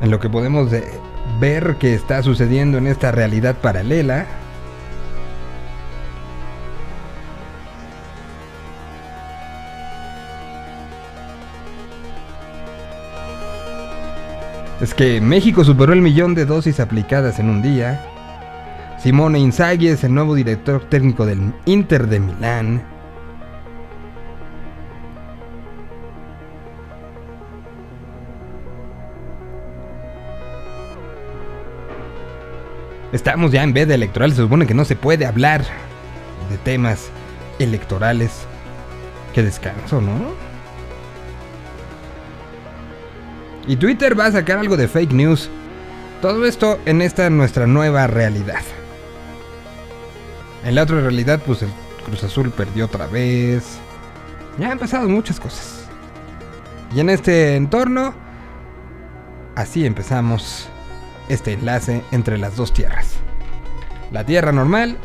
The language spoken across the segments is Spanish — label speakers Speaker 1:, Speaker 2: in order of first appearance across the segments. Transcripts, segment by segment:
Speaker 1: en lo que podemos ver que está sucediendo en esta realidad paralela. Es que México superó el millón de dosis aplicadas en un día. Simone Inzaghi es el nuevo director técnico del Inter de Milán. Estamos ya en veda electoral, se supone que no se puede hablar de temas electorales. Qué descanso, ¿no? Y Twitter va a sacar algo de fake news. Todo esto en esta nuestra nueva realidad. En la otra realidad, pues el Cruz Azul perdió otra vez. Ya han pasado muchas cosas. Y en este entorno, así empezamos este enlace entre las dos tierras. La Tierra normal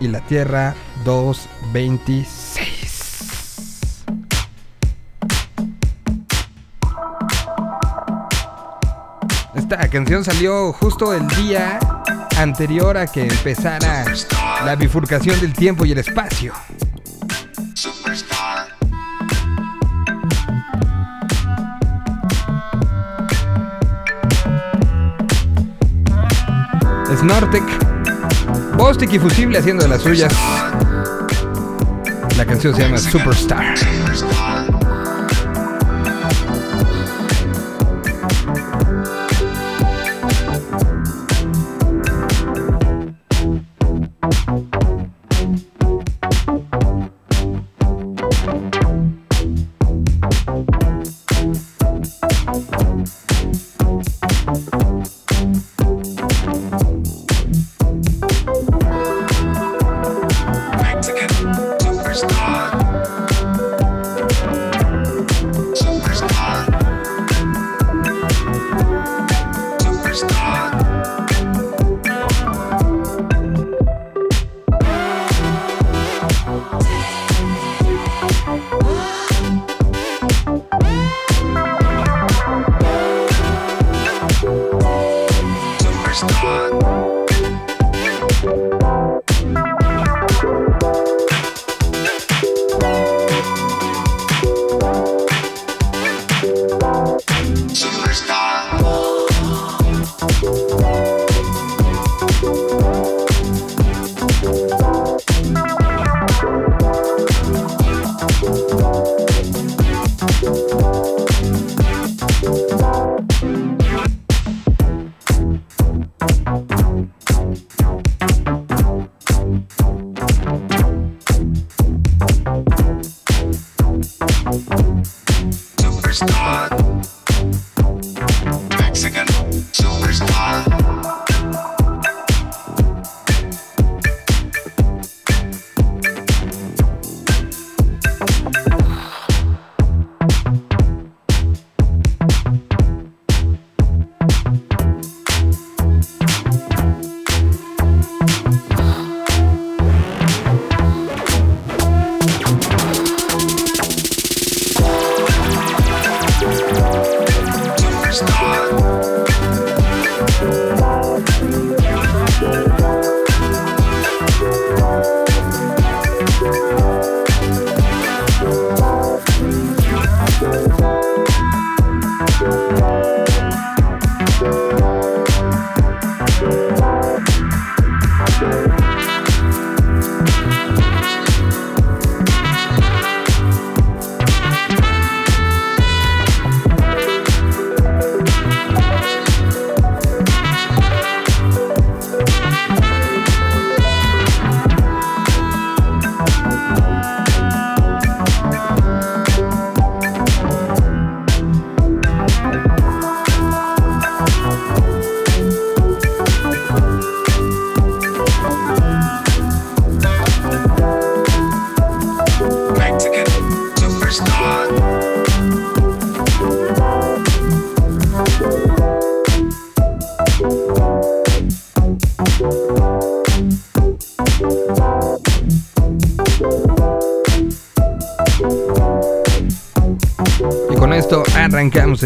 Speaker 1: y la Tierra 226. Esta canción salió justo el día anterior a que empezara la bifurcación del tiempo y el espacio. Snortek, Bostic y Fusible haciendo las suyas. La canción se llama Superstar.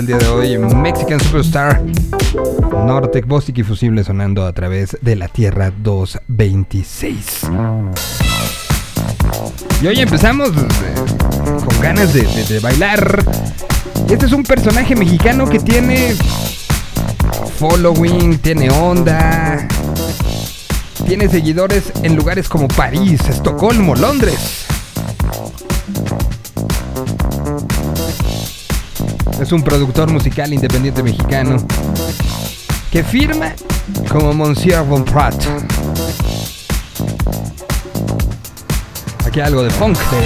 Speaker 1: El día de hoy Mexican Superstar Nortec Bostic y Fusible sonando a través de la Tierra 226. Y hoy empezamos eh, con ganas de, de- de bailar. Este es un personaje mexicano que tiene following, tiene onda, tiene seguidores en lugares como París, Estocolmo, Londres. Es un productor musical independiente mexicano que firma como Monsieur Von Pratt. Aquí algo de funk de.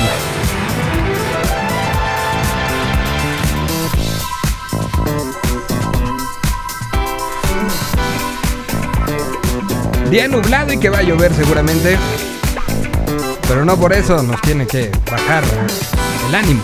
Speaker 1: Día nublado y que va a llover seguramente. Pero no por eso nos tiene que bajar el ánimo.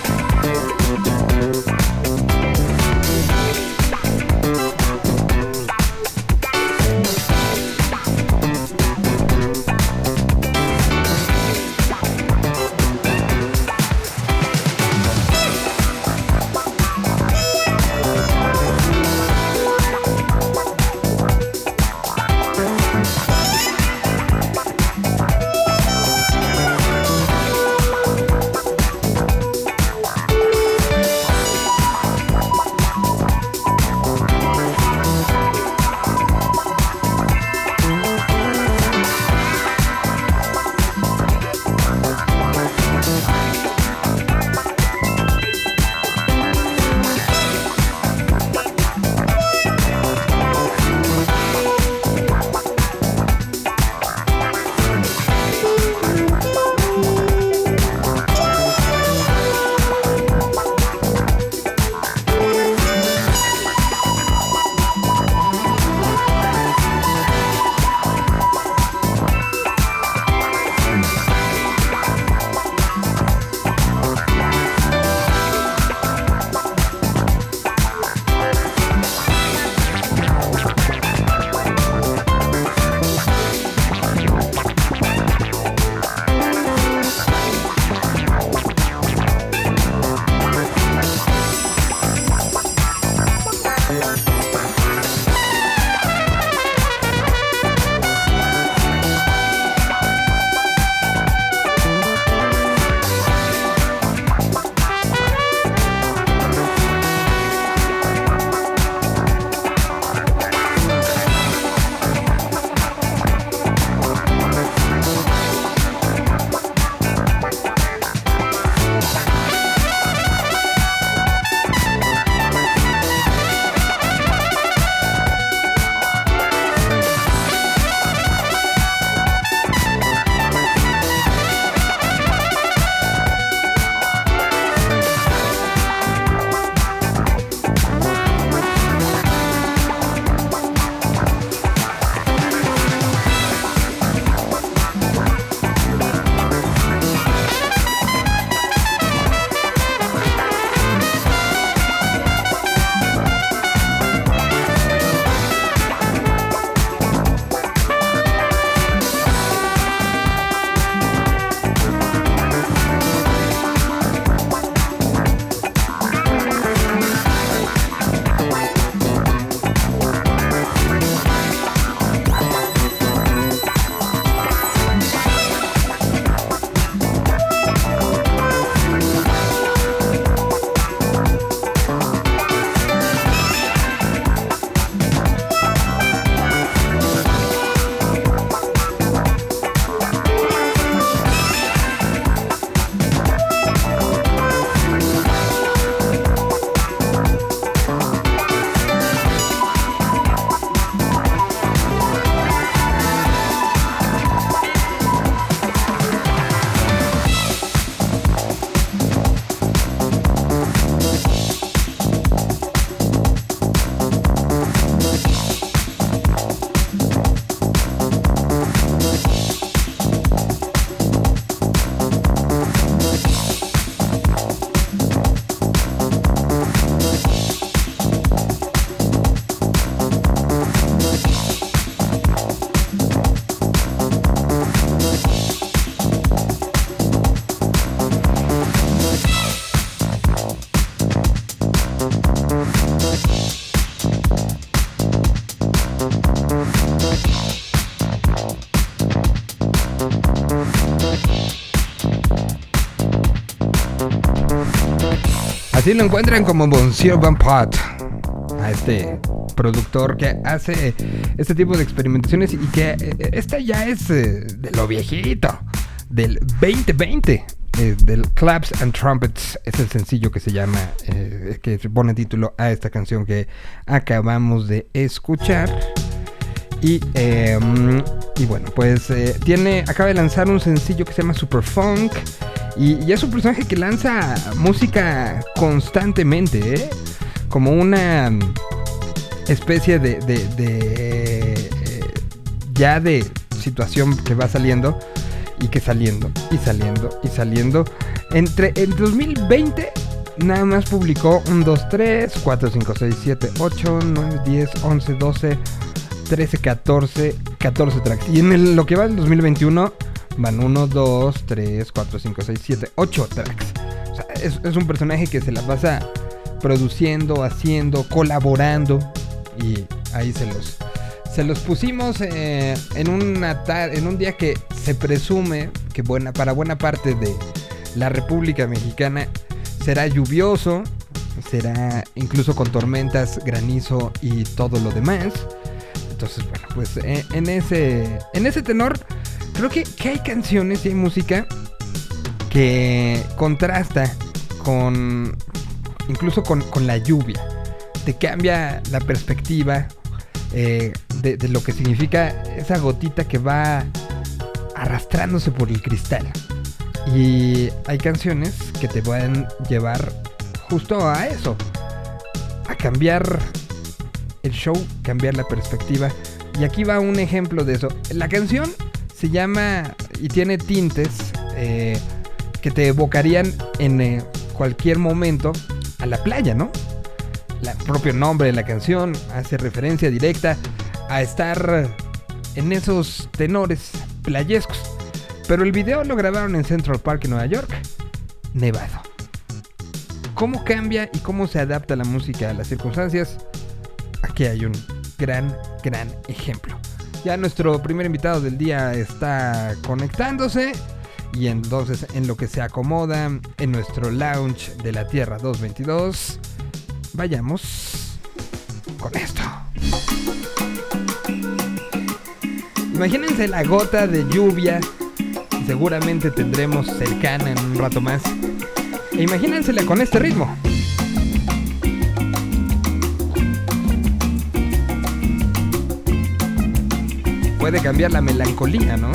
Speaker 1: Así lo encuentran como Monsieur Van Pot, a este productor que hace este tipo de experimentaciones y que eh, esta ya es eh, de lo viejito, del 2020. eh, del Claps and Trumpets es el sencillo que se llama, eh, que pone título a esta canción que acabamos de escuchar. Y, eh, y bueno, pues tiene, acaba de lanzar un sencillo que se llama Super Funk. Y, y es un personaje que lanza música constantemente, ¿eh? como una especie de, de- de, eh, ya de situación que va saliendo y que saliendo y saliendo y saliendo. Entre el 2020 nada más publicó un 2, 3, 4, 5, 6, 7, 8, 9, 10, 11, 12, 13, 14, 14 tracks. Y en el- lo que va del 2021 van 1, 2, 3, 4, 5, 6, 7, 8 tracks. O sea, es, es un personaje que se la pasa produciendo, haciendo, colaborando. Y ahí se los, se los pusimos eh, en, una en un día que se presume que buena, para buena parte de la República Mexicana será lluvioso, será incluso con tormentas, granizo y todo lo demás. Entonces, bueno, pues eh, en, ese, en ese tenor, creo que, hay canciones y hay música que contrasta con incluso con, con la lluvia. Te cambia la perspectiva eh, de lo que significa esa gotita que va arrastrándose por el cristal. Y hay canciones que te pueden llevar justo a eso. A cambiar el show, cambiar la perspectiva. Y aquí va un ejemplo de eso. La canción se llama y tiene tintes eh, que te evocarían en eh, cualquier momento a la playa, ¿no? El propio nombre de la canción hace referencia directa a estar en esos tenores playescos. Pero el video lo grabaron en Central Park, en Nueva York, nevado. ¿Cómo cambia y cómo se adapta la música a las circunstancias? Aquí hay un gran, gran ejemplo. Ya nuestro primer invitado del día está conectándose. Y entonces en lo que se acomoda en nuestro lounge de la Tierra 222, vayamos con esto. Imagínense la gota de lluvia, seguramente tendremos cercana en un rato más. E imagínensela con este ritmo. Puede cambiar la melancolía, ¿no?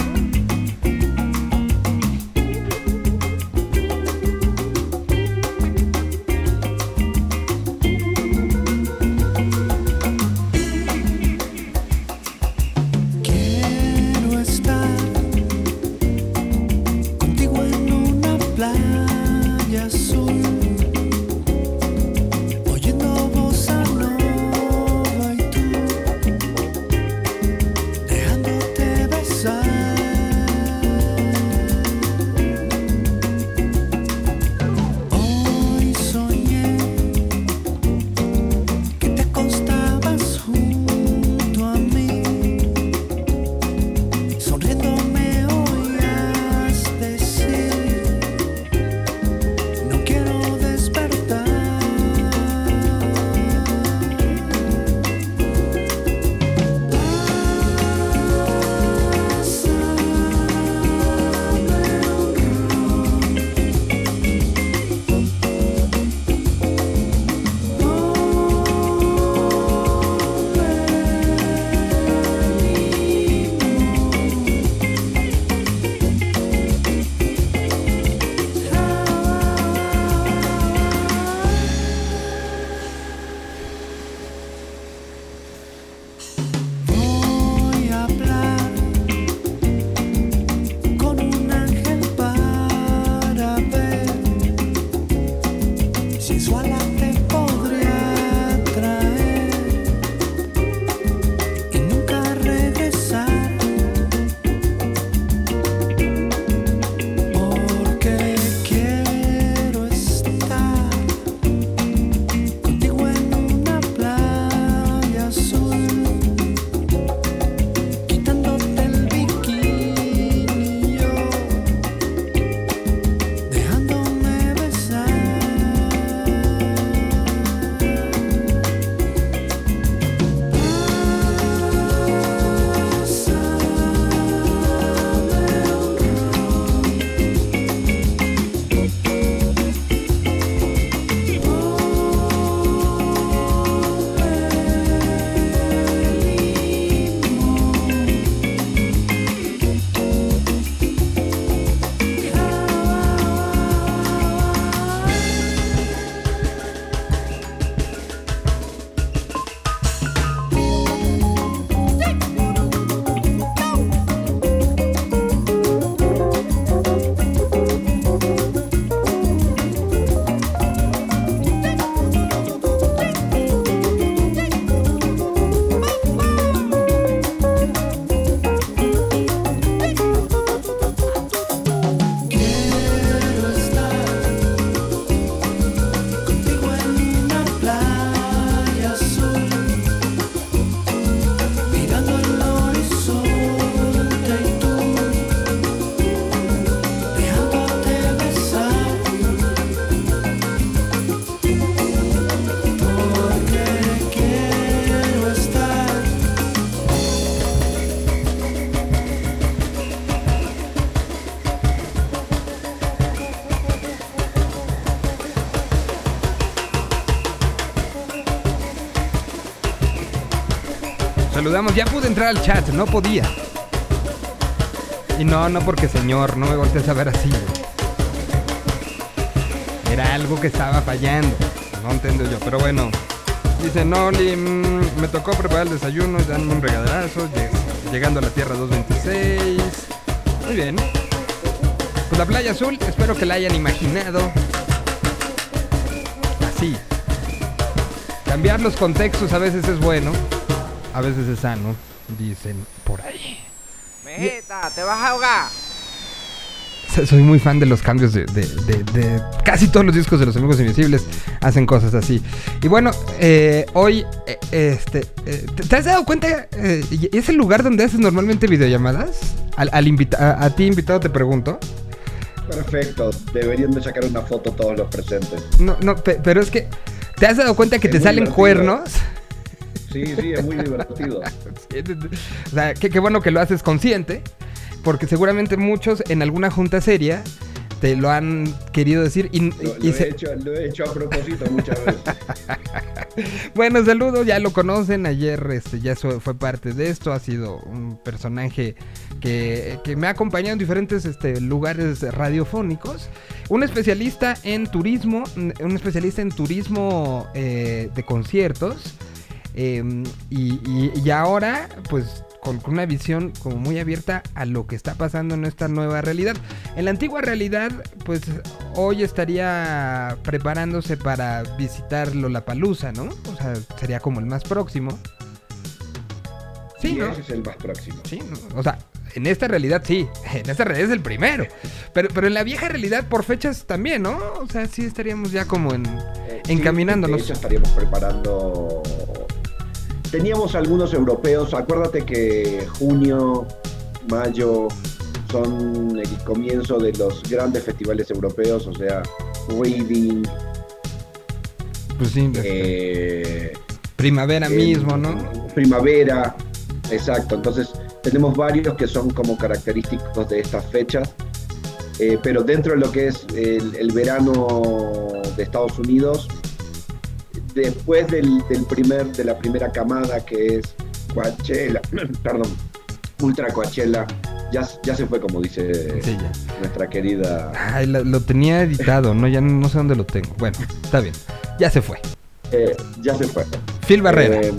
Speaker 1: Saludamos. Ya pude entrar al chat, no podía. Y no, no porque señor, no me voltees a ver así. Era algo que estaba fallando. No entiendo yo, pero bueno. Dice Noli, mm, me tocó preparar el desayuno y un regaderazo. lleg- Llegando a la Tierra 226. Muy bien. Pues la playa azul, espero que la hayan imaginado. Así. Cambiar los contextos a veces es bueno, a veces es sano, dicen por ahí.
Speaker 2: Mijita, te vas a ahogar.
Speaker 1: So- Soy muy fan de los cambios de, de- de- de- Casi todos los discos de los Amigos Invisibles hacen cosas así. Y bueno, eh, hoy, eh, este, eh, ¿te, te has dado cuenta? eh, ¿Es el lugar donde haces normalmente videollamadas? Al, al invita- a, a ti invitado te pregunto.
Speaker 3: Perfecto, deberían de sacar una foto todos los presentes.
Speaker 1: No, no, pe- pero es que... ¿Te has dado cuenta que
Speaker 3: Es
Speaker 1: te salen
Speaker 3: divertido.
Speaker 1: cuernos?
Speaker 3: Sí, sí, es muy divertido.
Speaker 1: O sea, qué, bueno que lo haces consciente, porque seguramente muchos en alguna junta seria te lo han querido decir y,
Speaker 3: Lo,
Speaker 1: y
Speaker 3: lo
Speaker 1: se-
Speaker 3: he hecho, lo he hecho a propósito muchas veces.
Speaker 1: Bueno, saludos, ya lo conocen. Ayer este, ya fue parte de esto. Ha sido un personaje que, que me ha acompañado en diferentes este, lugares radiofónicos. Un especialista en turismo, un especialista en turismo eh, de conciertos. Eh, y, y- y ahora, pues con, una visión como muy abierta a lo que está pasando en esta nueva realidad. En la antigua realidad, pues hoy estaría preparándose para visitar Lollapalooza, ¿no? O sea, sería como el más próximo. Sí, ¿no?
Speaker 3: ese es el más próximo.
Speaker 1: Sí, ¿no? O sea, en esta realidad sí, en esta realidad es el primero. Pero, pero en la vieja realidad por fechas también, ¿no? O sea, sí estaríamos ya como en...
Speaker 3: Eh,
Speaker 1: Encaminándonos.
Speaker 3: Sí, de hecho, estaríamos preparando. Teníamos algunos europeos. Acuérdate que junio, mayo son el comienzo de los grandes festivales europeos, o sea, Reading,
Speaker 1: Pues sí, este,
Speaker 3: eh,
Speaker 1: primavera mismo, ¿no?
Speaker 3: Primavera, exacto. Entonces tenemos varios que son como característicos de estas fechas, Eh, pero dentro de lo que es el, el verano de Estados Unidos, después del, del primer, de la primera camada que es Coachella, perdón, Ultra Coachella, ya, ya se fue como dice
Speaker 1: Sí,
Speaker 3: nuestra querida
Speaker 1: Ay, lo, lo tenía editado, ¿no? Ya no sé dónde lo tengo. Bueno, está bien. Ya se fue.
Speaker 3: eh, ya se fue.
Speaker 1: Phil Barrera.
Speaker 3: Eh,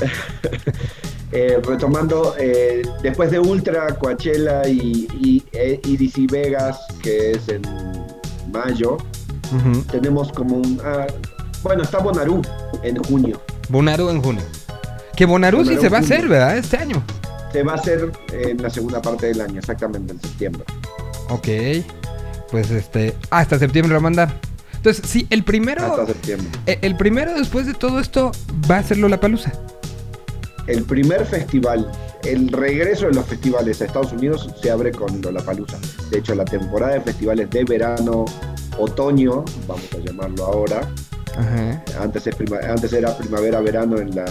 Speaker 3: eh, retomando, después de Ultra, Coachella y, y EDC Vegas, que es en mayo, tenemos como un... ah, bueno, está Bonnaroo en junio.
Speaker 1: Bonaru en junio. Que Bonaru sí se va a hacer, ¿verdad? Este año.
Speaker 3: Se va a hacer en la segunda parte del año, exactamente en septiembre.
Speaker 1: Ok. Pues este. Hasta septiembre lo mandan. Entonces, sí, el primero.
Speaker 3: Hasta septiembre.
Speaker 1: eh, El primero después de todo esto va a ser Lollapalooza.
Speaker 3: El primer festival, el regreso de los festivales a Estados Unidos se abre con Lollapalooza. De hecho, la temporada de festivales de verano, otoño, vamos a llamarlo ahora,
Speaker 1: Ajá.
Speaker 3: antes, es prima- antes era primavera-verano en la,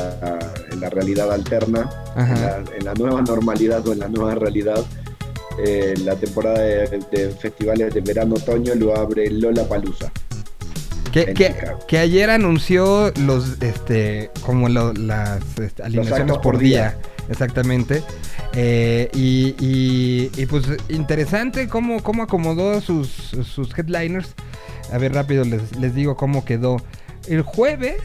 Speaker 3: en la realidad alterna, en la, en la nueva normalidad o en la nueva realidad. eh, la temporada de, de festivales de verano-otoño lo abre.
Speaker 1: Que,
Speaker 3: en
Speaker 1: que, ayer anunció los, este, como lo- las este, alineaciones por
Speaker 3: por
Speaker 1: día.
Speaker 3: día.
Speaker 1: Exactamente. Eh, y, y- y, pues interesante cómo, cómo acomodó sus, sus headliners. A ver, rápido les, les digo cómo quedó. El jueves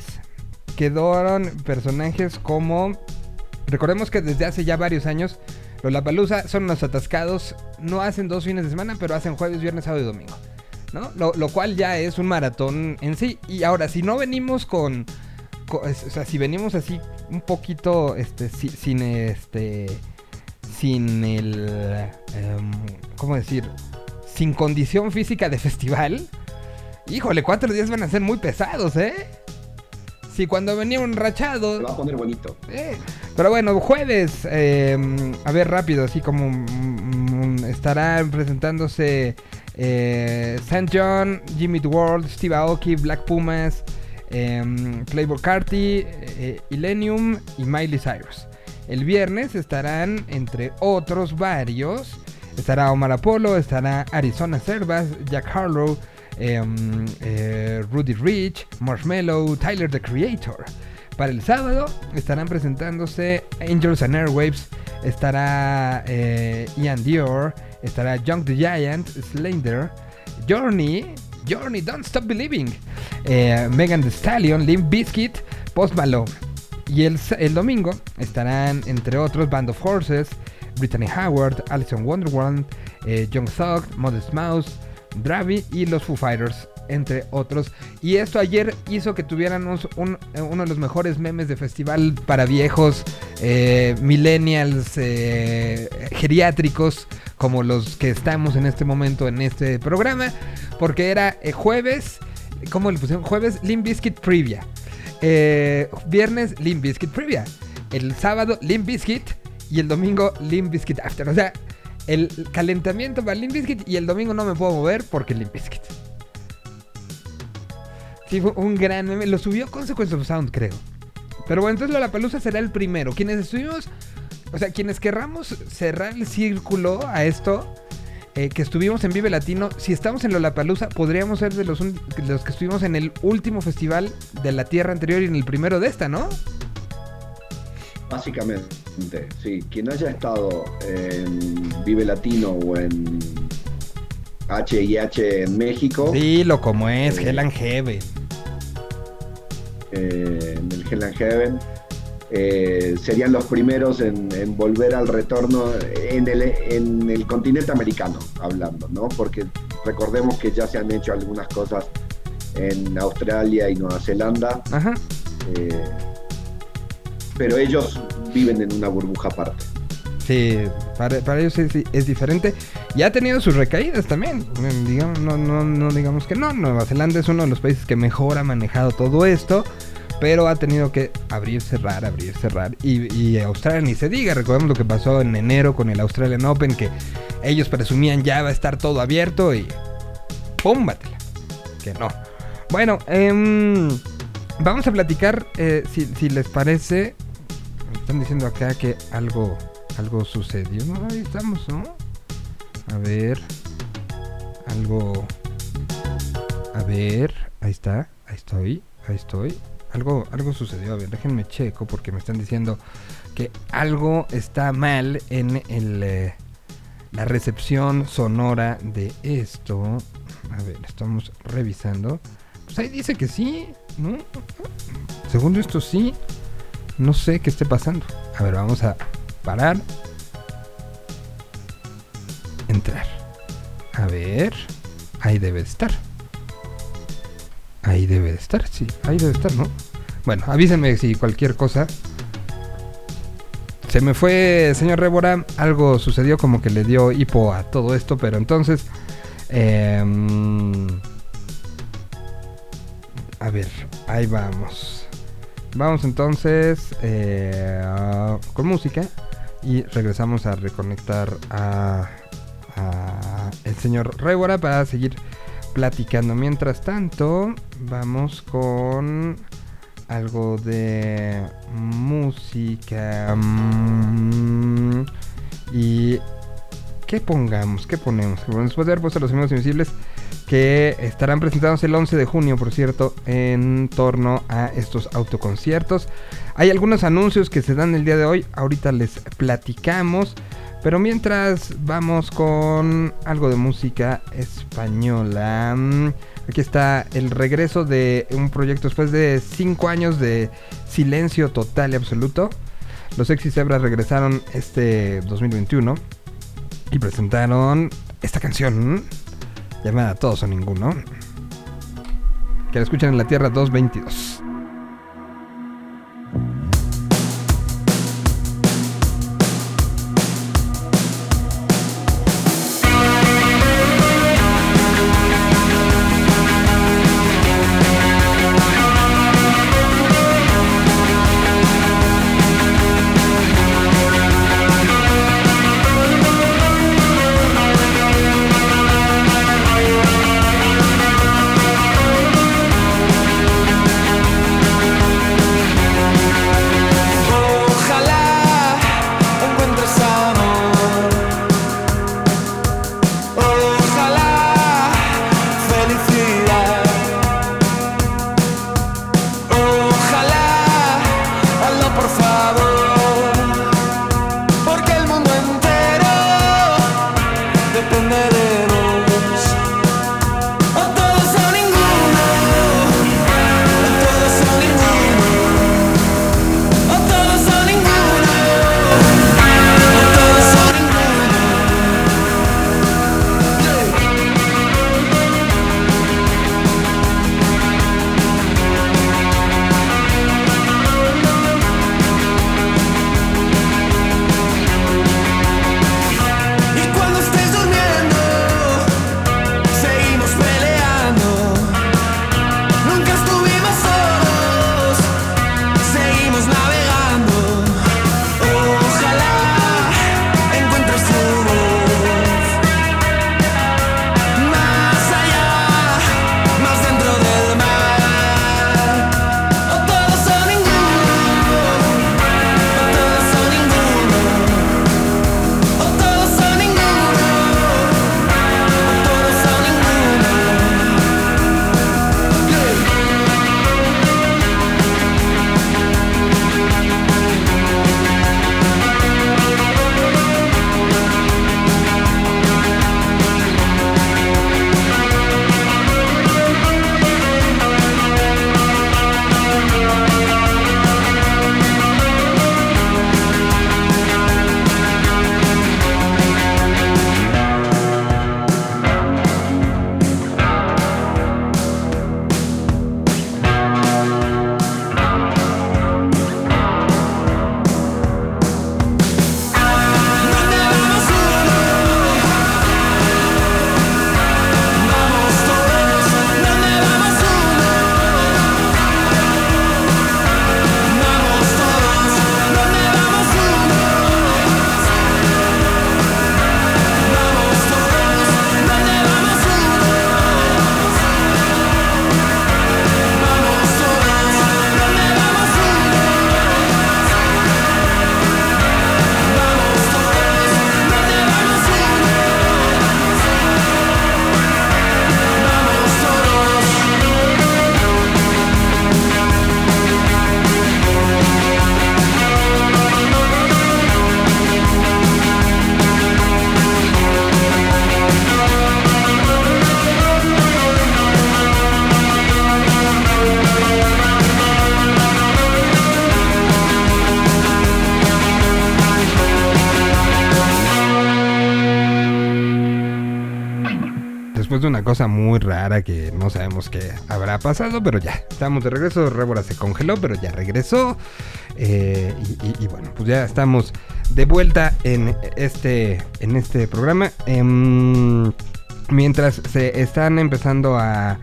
Speaker 1: quedaron personajes como... Recordemos que desde hace ya varios años los Palusa son unos atascados. No hacen dos fines de semana, pero hacen jueves, viernes, sábado y domingo. ¿no? Lo, lo cual ya es un maratón en sí. Y ahora, si no venimos con, o sea, si venimos así un poquito, este, si- sin este, sin el, em, ¿cómo decir? Sin condición física de festival. Híjole, cuatro días van a ser muy pesados, ¿eh? Si cuando venía un rachado...
Speaker 3: Se va a poner bonito.
Speaker 1: Eh, Pero bueno, jueves, eh, a ver rápido, así como mm, mm, estarán presentándose eh, St. John, Jimmy World, Steve Aoki, Black Pumas, eh, Playboy Carty, eh, Illenium y Miley Cyrus. El viernes estarán, entre otros varios, estará Omar Apollo, estará Arizona Servas, Jack Harlow, em, eh, Rudy Rich, Marshmello, Tyler the Creator. Para el sábado estarán presentándose Angels and Airwaves, estará eh, Ian Dior, estará Young the Giant, Slender, Journey, Journey, Don't Stop Believing, eh, Megan Thee Stallion, Limp Bizkit, Post Malone. Y el, el domingo estarán, entre otros, Band of Horses, Brittany Howard, Alison Wonderwand, eh, Young Thug, Modest Mouse, Dravi y los Foo Fighters, entre otros. Y esto ayer hizo que tuviéramos eh, uno de los mejores memes de festival para viejos, eh, millennials, geriátricos, como los que estamos en este momento en este programa, porque era jueves, ¿cómo le pusieron? Jueves Limp Previa. Eh, viernes Limp Bizkit Previa. El sábado Limp Bizkit y el domingo Limp Bizkit After. O sea, el calentamiento para Limp Bizkit y el domingo no me puedo mover porque Limp Bizkit. Sí, fue un gran meme. Lo subió Consequence of Sound, creo. Pero bueno, entonces Lollapalooza será el primero. Quienes estuvimos, o sea, quienes querramos cerrar el círculo a esto, eh, que estuvimos en Vive Latino, si estamos en Lollapalooza, podríamos ser de los, un- de los que estuvimos en el último festival de la Tierra anterior y en el primero de esta, ¿no?
Speaker 3: Básicamente, sí. Quien haya estado en Vive Latino o en H&H en México,
Speaker 1: Dilo como es,
Speaker 3: Eh.
Speaker 1: Hell and Heaven.
Speaker 3: eh, en el Hell and Heaven, eh, serían los primeros en, en volver al retorno en el, en el continente americano, hablando, ¿no? Porque recordemos que ya se han hecho algunas cosas en Australia y Nueva Zelanda,
Speaker 1: Ajá.
Speaker 3: eh, pero ellos viven en una burbuja aparte.
Speaker 1: Sí, para, para ellos es, es diferente. Y ha tenido sus recaídas también. Mm, Digamos, no, no, no digamos que no. Nueva Zelanda es uno de los países que mejor ha manejado todo esto. Pero ha tenido que abrir, cerrar, abrir, cerrar. Y, Australia ni se diga. Recordemos lo que pasó en enero con el Australian Open. Que ellos presumían ya va a estar todo abierto. Y púmbatela. Que no. Bueno, em, vamos a platicar. eh, si, les parece. Están diciendo acá que algo algo sucedió. No, ahí estamos, ¿no? A ver. Algo. A ver. Ahí está. Ahí estoy. Ahí estoy. Algo, algo sucedió. A ver, déjenme checo porque me están diciendo que algo está mal en el, eh, la recepción sonora de esto. A ver, estamos revisando. Pues ahí dice que sí, ¿no? Esto sí. No sé qué esté pasando. A ver, vamos a parar. Entrar. A ver. Ahí debe de estar. Ahí debe de estar, sí. Ahí debe de estar, ¿no? Bueno, avísenme si cualquier cosa. Se me fue, señor Rébora. Algo sucedió como que le dio hipo a todo esto, pero entonces... em, a ver, ahí vamos. Vamos entonces eh, con música y regresamos a reconectar a, a el señor Rébora para seguir platicando. Mientras tanto, vamos con algo de música. mm, Y ¿qué pongamos? ¿Qué ponemos? Después de haber puesto los amigos invisibles que estarán presentados el 11 de junio, por cierto, en torno a estos autoconciertos. Hay algunos anuncios que se dan el día de hoy, ahorita les platicamos, pero mientras vamos con algo de música española. Mm, Aquí está el regreso de un proyecto después de 5 años de silencio total y absoluto. Los Sexy Zebras regresaron este 2021 y presentaron esta canción llamada Todos o Ninguno. Que la escuchan en la Tierra 222. Sabemos qué habrá pasado, pero ya, estamos de regreso. Rébora se congeló, pero ya regresó. Eh, y, bueno, pues ya estamos de vuelta en este, en este programa. Em, mientras se están empezando a,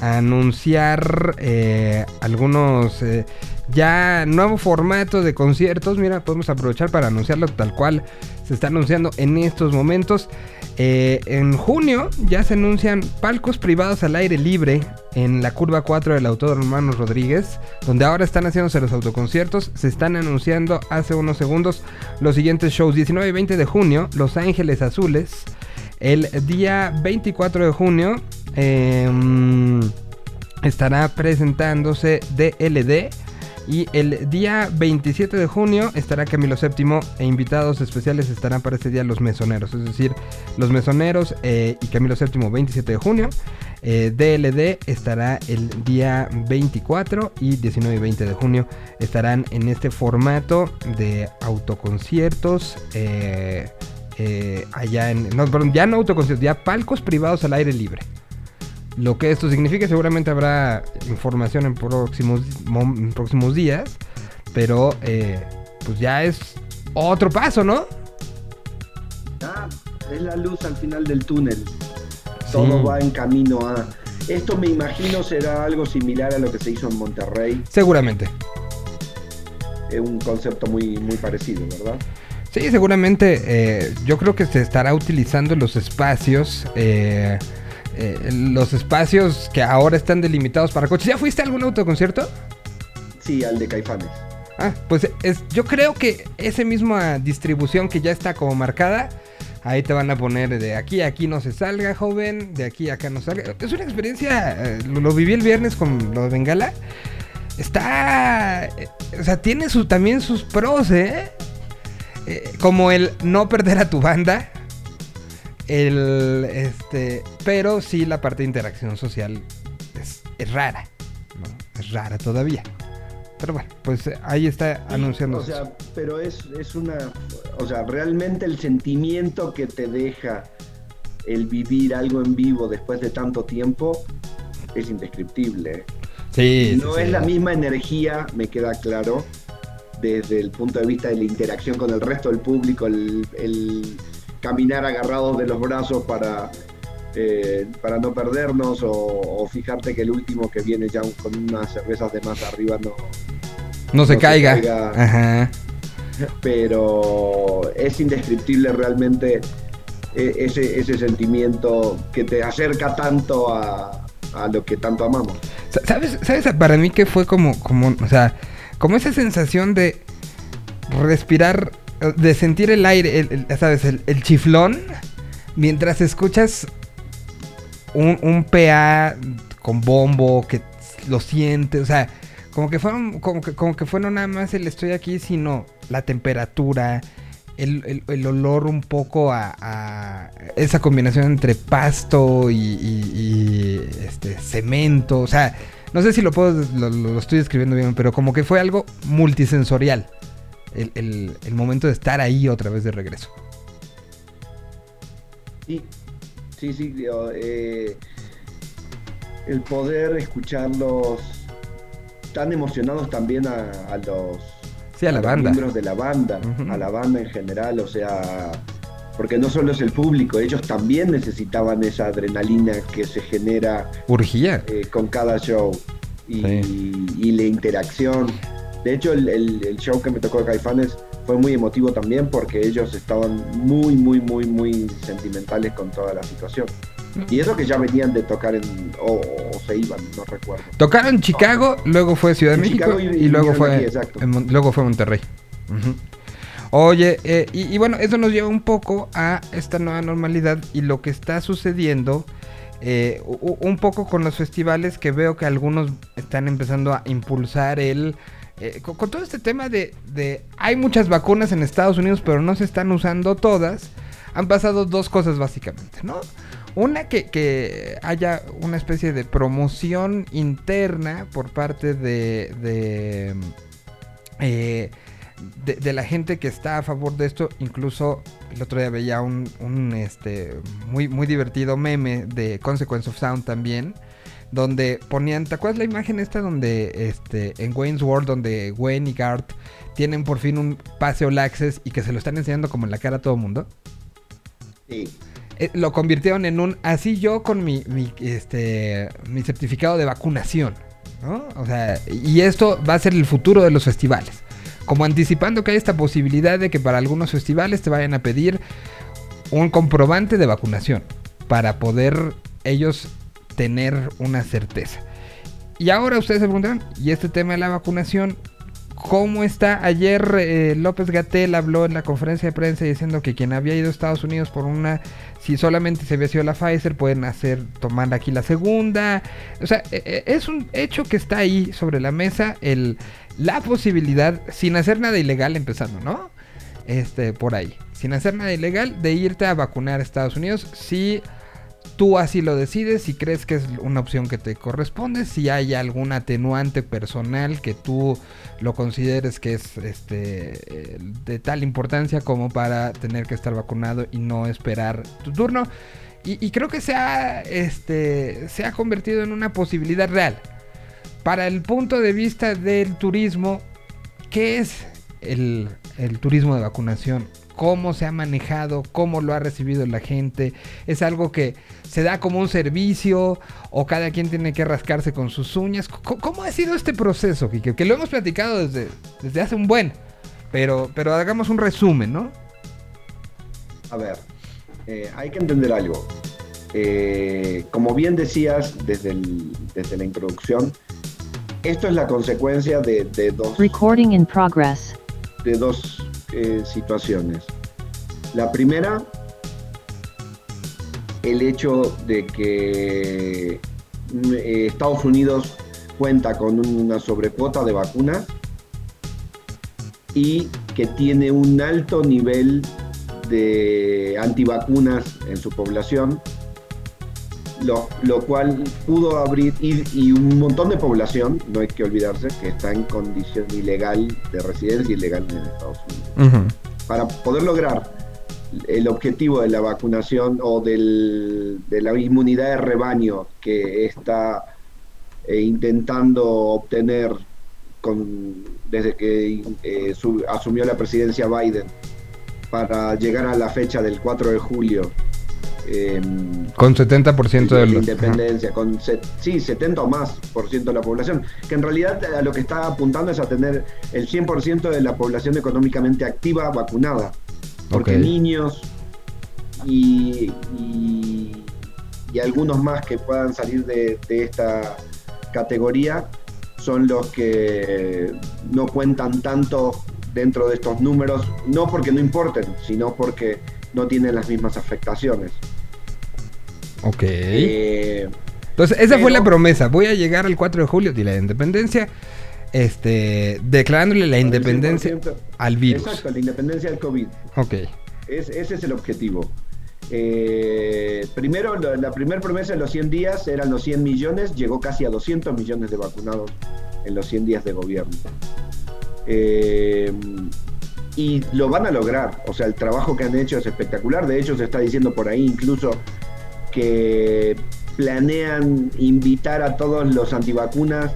Speaker 1: a anunciar eh, algunos eh, ya nuevo formato de conciertos, mira, podemos aprovechar para anunciarlo tal cual se está anunciando en estos momentos. Eh, en junio ya se anuncian palcos privados al aire libre en la curva 4 del Autódromo Hermanos Rodríguez, donde ahora están haciéndose los autoconciertos. Se están anunciando hace unos segundos los siguientes shows: 19 y 20 de junio, Los Ángeles Azules. El día 24 de junio em, estará presentándose DLD. Y el día 27 de junio estará Camilo VII e invitados especiales estarán para este día los mesoneros. Es decir, los mesoneros eh, y Camilo VII 27 de junio. Eh, DLD estará el día 24 y 19 y 20 de junio estarán en este formato de autoconciertos. eh, eh, allá en... No, perdón, ya no autoconciertos, ya palcos privados al aire libre. Lo que esto significa, seguramente habrá información en próximos, en próximos días. Pero eh, pues ya es otro paso, ¿no?
Speaker 3: Ah, es la luz al final del túnel. Todo va en camino a. Esto me imagino será algo similar a lo que se hizo en Monterrey.
Speaker 1: Seguramente.
Speaker 3: Es un concepto muy, muy parecido, ¿verdad?
Speaker 1: Sí, seguramente eh, yo creo que se estará utilizando los espacios. eh, eh, los espacios que ahora están delimitados para coches. ¿Ya fuiste a algún autoconcierto?
Speaker 3: Sí, al de Caifanes.
Speaker 1: Ah, pues es, yo creo que esa misma distribución que ya está como marcada, ahí te van a poner de aquí a aquí no se salga, joven, de aquí a acá no salga. Es una experiencia, eh, lo, lo viví el viernes con lo de Bengala. está, eh, o sea, tiene su, también sus pros, ¿eh? Eh, Como el no perder a tu banda, el, este, pero sí la parte de interacción social es, es rara, ¿no? Es rara todavía. Pero bueno, pues eh, ahí está anunciando.
Speaker 3: O sea, pero es, es una. O sea, realmente el sentimiento que te deja el vivir algo en vivo después de tanto tiempo es indescriptible.
Speaker 1: sí, sí,
Speaker 3: no
Speaker 1: sí.
Speaker 3: es la misma energía, me queda claro, desde el punto de vista de la interacción con el resto del público, el, el caminar agarrados de los brazos para, eh, para no perdernos o, o fijarte que el último que viene ya con unas cervezas de más arriba no,
Speaker 1: No se
Speaker 3: no se
Speaker 1: caiga. Ajá.
Speaker 3: pero es indescriptible realmente eh, ese, ese sentimiento que te acerca tanto a, a lo que tanto amamos.
Speaker 1: Sa- ¿Sabes, ¿Sabes para mí que fue como, como, o sea, como esa sensación de respirar, de sentir el aire, el, ¿sabes? El, chiflón, mientras escuchas un, un PA con bombo que lo sientes, o sea, como que fueron, como que, como que fue no nada más el estoy aquí, sino la temperatura, el, el- olor un poco a, esa combinación entre pasto y, este cemento, o sea, no sé si lo puedo, lo- lo estoy describiendo bien, pero como que fue algo multisensorial. El, el- el momento de estar ahí otra vez de regreso.
Speaker 3: Sí, sí, sí. eh, el poder escucharlos tan emocionados también a, a los,
Speaker 1: Sí, a la banda.
Speaker 3: miembros de la banda, a la banda en general, o sea, porque no solo es el público, ellos también necesitaban esa adrenalina que se genera
Speaker 1: Urgía.
Speaker 3: eh, con cada show y, y la interacción. De hecho, el, el- el show que me tocó de Caifanes fue muy emotivo también porque ellos estaban muy, muy, muy, muy sentimentales con toda la situación. Y eso que ya venían de tocar en. o, o se iban, no recuerdo.
Speaker 1: Tocaron Chicago, luego fue Ciudad de México
Speaker 3: y-
Speaker 1: y,
Speaker 3: y
Speaker 1: luego fue
Speaker 3: aquí,
Speaker 1: en luego fue Monterrey. Oye, eh, y, y bueno, eso nos lleva un poco a esta nueva normalidad y lo que está sucediendo eh, un poco con los festivales que veo que algunos están empezando a impulsar el... eh, con, todo este tema de, de hay muchas vacunas en Estados Unidos pero no se están usando todas, han pasado dos cosas básicamente, ¿no? Una que, haya una especie de promoción interna por parte de, de, eh, de, la gente que está a favor de esto. Incluso el otro día veía un, un, este, muy, muy divertido meme de Consequence of Sound también. Donde ponían, ¿te acuerdas la imagen esta donde este, en Wayne's World, donde Wayne y Garth tienen por fin un pase all access y que se lo están enseñando como en la cara a todo el mundo?
Speaker 3: Sí.
Speaker 1: eh, lo convirtieron en un así yo con mi, mi, este mi certificado de vacunación, ¿no? O sea, y esto va a ser el futuro de los festivales. Como anticipando que hay esta posibilidad de que para algunos festivales te vayan a pedir un comprobante de vacunación para poder ellos tener una certeza. Y ahora ustedes se preguntarán, ¿y este tema de la vacunación ¿Cómo está? Ayer eh, López Gatel habló en la conferencia de prensa diciendo que quien había ido a Estados Unidos por una, si solamente se había sido la Pfizer, pueden hacer, tomar aquí la segunda. O sea, eh, eh, es un hecho que está ahí sobre la mesa, el, la posibilidad, sin hacer nada ilegal empezando, ¿no? Este, por ahí, sin hacer nada ilegal, de irte a vacunar a Estados Unidos, si tú así lo decides, si crees que es una opción que te corresponde, si hay algún atenuante personal que tú lo consideres que es este eh, de tal importancia como para tener que estar vacunado y no esperar tu turno. Y, creo que se ha, este, se ha convertido en una posibilidad real. Para el punto de vista del turismo, ¿qué es el turismo de vacunación? Cómo se ha manejado, cómo lo ha recibido la gente. Es algo que se da como un servicio o cada quien tiene que rascarse con sus uñas. ¿Cómo, cómo ha sido este proceso, Kike? Que lo hemos platicado desde, desde hace un buen. Pero, pero hagamos un resumen, ¿no?
Speaker 3: A ver, eh, hay que entender algo. Eh, como bien decías desde, el- desde la introducción, esto es la consecuencia de, de dos,
Speaker 4: Recording in progress.
Speaker 3: de dos eh, situaciones. La primera, el hecho de que eh, Estados Unidos cuenta con una sobrecuota de vacunas y que tiene un alto nivel de antivacunas en su población, lo, lo cual pudo abrir, y, y un montón de población, no hay que olvidarse, que está en condición ilegal de residencia ilegal en Estados Unidos para poder lograr el objetivo de la vacunación o del- de la inmunidad de rebaño que está eh, intentando obtener con, desde que eh, su- asumió la presidencia Biden para llegar a la fecha del 4 de julio. Em,
Speaker 1: Con 70% de
Speaker 3: la
Speaker 1: los...
Speaker 3: independencia, con se- sí, 70 o más por ciento de la población, que en realidad a lo que está apuntando es a tener el 100% de la población económicamente activa vacunada, porque niños y, y- y algunos más que puedan salir de, de esta categoría son los que no cuentan tanto dentro de estos números, no porque no importen, sino porque no tienen las mismas afectaciones.
Speaker 1: Ok.
Speaker 3: Eh,
Speaker 1: Entonces, esa fue la promesa. Voy a llegar al 4 de julio de la independencia, este, declarándole la independencia
Speaker 3: 100%.
Speaker 1: al virus.
Speaker 3: Exacto, la independencia del COVID.
Speaker 1: Ok.
Speaker 3: Es- ese es el objetivo. Eh, primero, lo- la primera promesa en los 100 días eran los 100 millones, llegó casi a 200 millones de vacunados en los 100 días de gobierno. Eh, y lo van a lograr, o sea, el trabajo que han hecho es espectacular, de hecho se está diciendo por ahí incluso que planean invitar a todos los antivacunas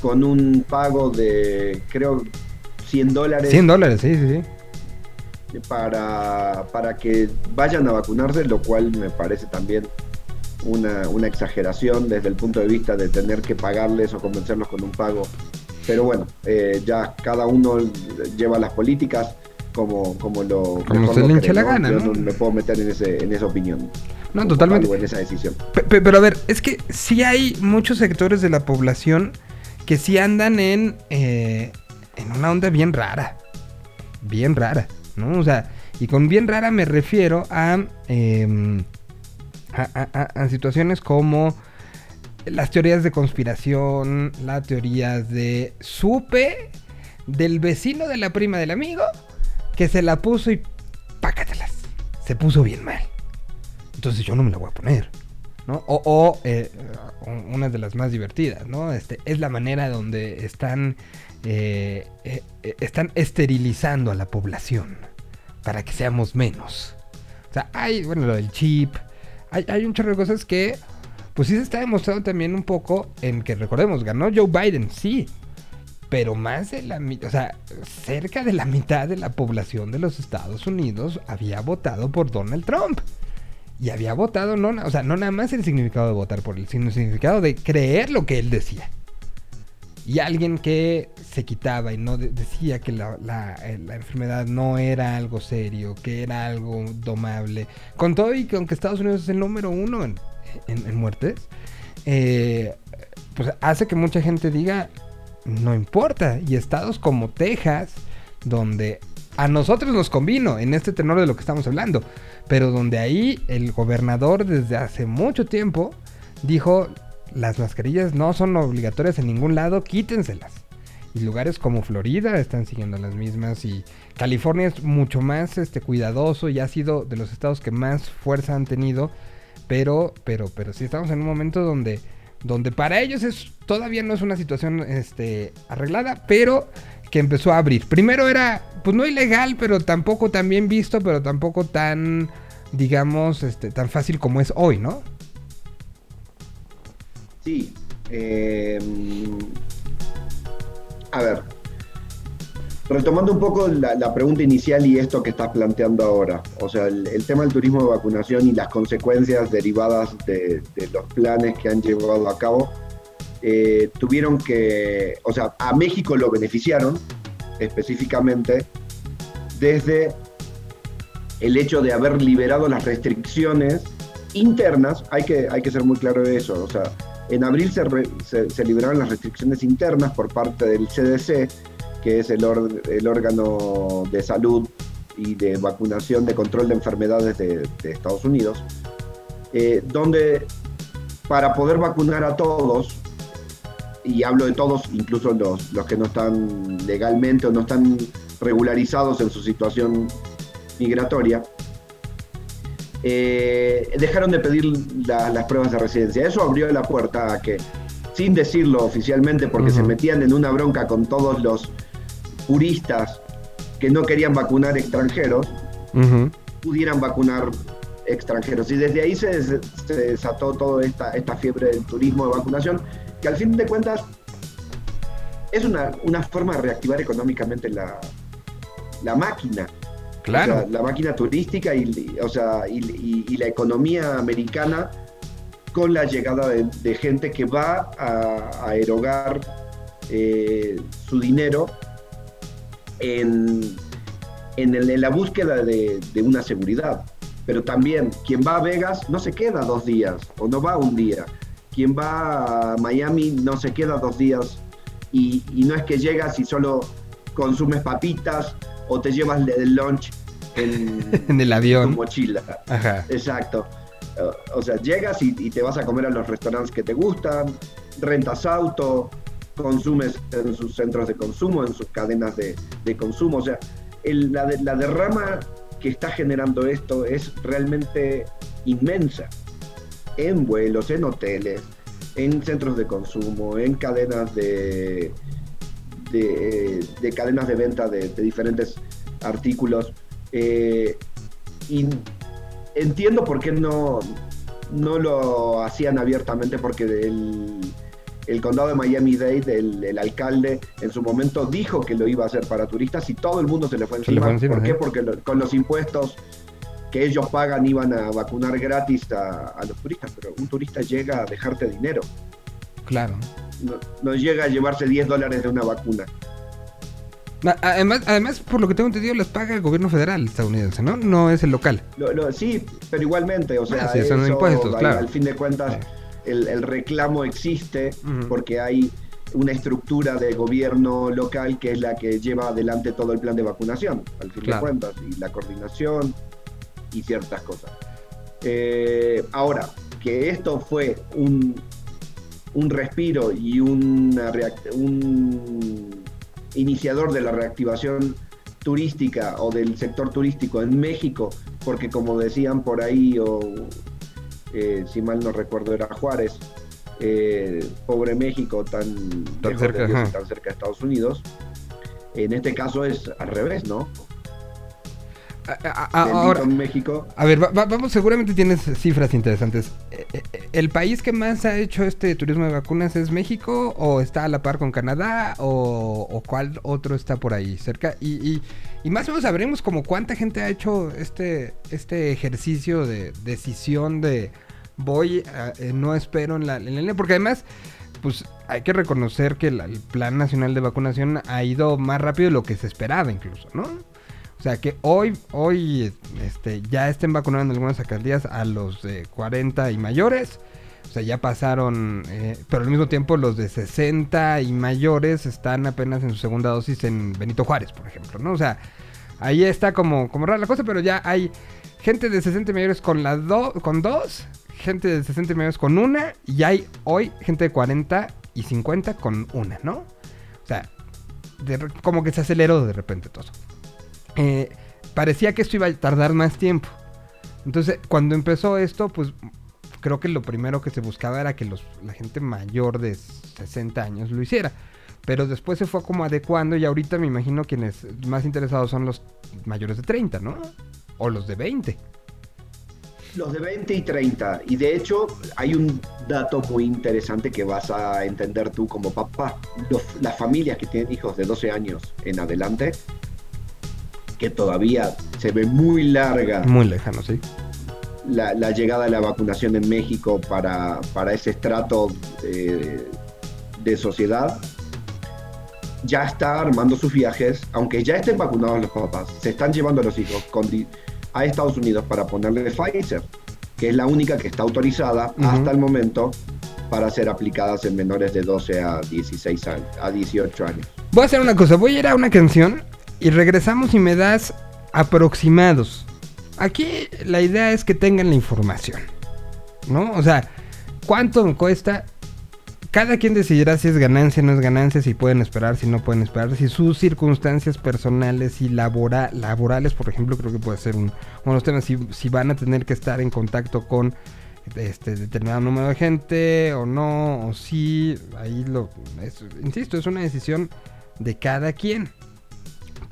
Speaker 3: con un pago de, creo, 100 dólares
Speaker 1: 100 dólares, sí, sí, sí.
Speaker 3: para, para que vayan a vacunarse, lo cual me parece también una, una exageración desde el punto de vista de tener que pagarles o convencerlos con un pago. Pero bueno, eh, ya cada uno lleva las políticas como, como lo
Speaker 1: Como se le hinche
Speaker 3: cree,
Speaker 1: la gana,
Speaker 3: Yo
Speaker 1: ¿no?
Speaker 3: no me puedo meter en, ese, en esa opinión.
Speaker 1: No, totalmente.
Speaker 3: en esa decisión.
Speaker 1: Pero a ver, es que sí hay muchos sectores de la población que sí andan en, eh, en una onda bien rara. Bien rara, ¿no? O sea, y con bien rara me refiero a, em, a, a- a- a situaciones como las teorías de conspiración, las teorías de supe del vecino de la prima del amigo que se la puso y pácatelas. Se puso bien mal. Entonces yo no me la voy a poner. ¿no? O, eh, una de las más divertidas, ¿no? Este, es la manera donde están, eh, eh, están esterilizando a la población para que seamos menos. O sea, hay, bueno, lo del chip, hay, hay un chorro de cosas que, pues sí se está demostrando también un poco en que, recordemos, ganó Joe Biden, sí, pero más de la mitad, o sea, cerca de la mitad de la población de los Estados Unidos había votado por Donald Trump. Y había votado, no, o sea, no nada más el significado de votar por él, sino el significado de creer lo que él decía. Y alguien que se quitaba y no de- decía que la, eh, la enfermedad no era algo serio, que era algo domable. Con todo y que aunque Estados Unidos es el número uno en, en- en muertes, eh, pues hace que mucha gente diga, no importa. Y estados como Texas, donde a nosotros nos convino en este tenor de lo que estamos hablando, pero donde ahí el gobernador desde hace mucho tiempo dijo, las mascarillas no son obligatorias en ningún lado, quítenselas. Y lugares como Florida están siguiendo las mismas y California es mucho más este, cuidadoso y ha sido de los estados que más fuerza han tenido, pero, pero, pero sí estamos en un momento donde, donde para ellos es, todavía no es una situación este, arreglada, pero que empezó a abrir. Primero era, pues no ilegal, pero tampoco tan bien visto, pero tampoco tan, digamos, este, tan fácil como es hoy, ¿no?
Speaker 3: Sí. eh, a ver. Retomando un poco la, pregunta inicial y esto que estás planteando ahora, o sea, el, tema del turismo de vacunación y las consecuencias derivadas de, de los planes que han llevado a cabo, eh, tuvieron que, o sea, a México lo beneficiaron específicamente desde el hecho de haber liberado las restricciones internas, hay que, hay que ser muy claro de eso, o sea, en abril se, liberaron las restricciones internas por parte del CDC, que es el, órgano de salud y de vacunación de control de enfermedades de, de Estados Unidos, eh, donde para poder vacunar a todos y hablo de todos, incluso los, los que no están legalmente o no están regularizados en su situación migratoria, eh, dejaron de pedir la- las pruebas de residencia. Eso abrió la puerta a que, sin decirlo oficialmente, porque se metían en una bronca con todos los puristas que no querían vacunar extranjeros, pudieran vacunar extranjeros. Y desde ahí se desató toda esta, esta fiebre del turismo de vacunación, que al fin de cuentas es una, una forma de reactivar económicamente la, la máquina.
Speaker 1: Claro.
Speaker 3: O sea, la máquina turística y, o sea, y, y- y la economía americana con la llegada de, de gente que va a, a erogar eh, su dinero en, en, el- en la búsqueda de, de una seguridad. Pero también quien va a Vegas no se queda dos días o no va un día. Quien va a Miami no se queda dos días y, y no es que llegas y solo consumes papitas o te llevas el lunch en,
Speaker 1: En el
Speaker 3: tu
Speaker 1: avión.
Speaker 3: mochila.
Speaker 1: Ajá.
Speaker 3: Exacto. O- O sea, llegas y, y te vas a comer a los restaurantes que te gustan, rentas auto, consumes en sus centros de consumo, en sus cadenas de, de consumo. O sea, el- la, de- la derrama que está generando esto es realmente inmensa. En vuelos, en hoteles, en centros de consumo, en cadenas de, de, de cadenas de venta de, de diferentes artículos. Eh, y entiendo por qué no, no lo hacían abiertamente, porque el, el condado de Miami-Dade, el, el alcalde, en su momento dijo que lo iba a hacer para turistas y todo el mundo se le fue
Speaker 1: Se le
Speaker 3: encima.
Speaker 1: fue encima,
Speaker 3: ¿Por qué?
Speaker 1: ¿eh?
Speaker 3: Porque lo- con los impuestos que ellos pagan iban a vacunar gratis a, a los turistas, pero un turista llega a dejarte dinero,
Speaker 1: Claro.
Speaker 3: no, no llega a llevarse 10 dólares de una vacuna.
Speaker 1: Na- Además, además, por lo que tengo entendido, las paga el gobierno federal estadounidense, ¿no? No es el local.
Speaker 3: Lo- lo- sí, pero igualmente, o sea,
Speaker 1: Ah, sí, son
Speaker 3: eso,
Speaker 1: impuestos,
Speaker 3: al,
Speaker 1: claro.
Speaker 3: al fin de cuentas, el, el reclamo existe porque hay una estructura de gobierno local que es la que lleva adelante todo el plan de vacunación, al fin
Speaker 1: Claro.
Speaker 3: de cuentas, y la coordinación y ciertas cosas. Eh, ahora, que esto fue un, un respiro y una un iniciador de la reactivación turística o del sector turístico en México, porque como decían por ahí, o eh, si mal no recuerdo era Juárez, eh, pobre México, tan,
Speaker 1: Tan cerca,
Speaker 3: de Dios tan cerca de Estados Unidos. En este caso es al revés, ¿no?
Speaker 1: A- ahora,
Speaker 3: México.
Speaker 1: a ver, va- va- vamos, seguramente tienes cifras interesantes. Eh, eh, eh, ¿El país que más ha hecho este turismo de vacunas es México o está a la par con Canadá o, o cuál otro está por ahí cerca? Y, y- y más o menos sabremos como cuánta gente ha hecho este, este ejercicio de decisión de voy, a- no espero en la, en la línea, porque además pues hay que reconocer que el Plan Nacional de Vacunación ha ido más rápido de lo que se esperaba incluso, ¿no? O sea que hoy, hoy este, ya estén vacunando en algunas alcaldías a los de 40 y mayores. O sea, ya pasaron, eh, pero al mismo tiempo los de 60 y mayores están apenas en su segunda dosis en Benito Juárez, por ejemplo, ¿no? O sea, ahí está como, como rara la cosa, pero ya hay gente de 60 y mayores con, la do- con dos, gente de 60 y mayores con una, y hay hoy gente de 40 y 50 con una, ¿no? O sea, como que se aceleró de repente todo. Eh, parecía que esto iba a tardar más tiempo. Entonces, cuando empezó esto, pues creo que lo primero que se buscaba era que la gente mayor de 60 años lo hiciera. Pero después se fue como adecuando y ahorita me imagino quienes más interesados son los mayores de 30, ¿no? O los de 20.
Speaker 3: Los de 20 y 30. Y de hecho, hay un dato muy interesante que vas a entender tú como papá. Los- las familias que tienen hijos de 12 años en adelante, que todavía se ve muy larga
Speaker 1: Muy lejano, sí.
Speaker 3: la, la llegada de la vacunación en México para, para ese estrato eh, de sociedad, ya está armando sus viajes, aunque ya estén vacunados los papás, se están llevando a los hijos con a Estados Unidos para ponerle Pfizer, que es la única que está autorizada
Speaker 1: Ujú.
Speaker 3: hasta el momento para ser aplicadas en menores de 12 a 16 años, a 18 años.
Speaker 1: Voy a hacer una cosa, voy a ir a una canción y regresamos y me das aproximados. Aquí la idea es que tengan la información. ¿No? O sea, ¿cuánto cuesta? cada quien decidirá si es ganancia no es ganancia, si pueden esperar, si no pueden esperar, si sus circunstancias personales y labora- laborales, por ejemplo, creo que puede ser un, uno de los temas, si, si van a tener que estar en contacto con este determinado número de gente o no, o sí, ahí lo, insisto, es una decisión de cada quien.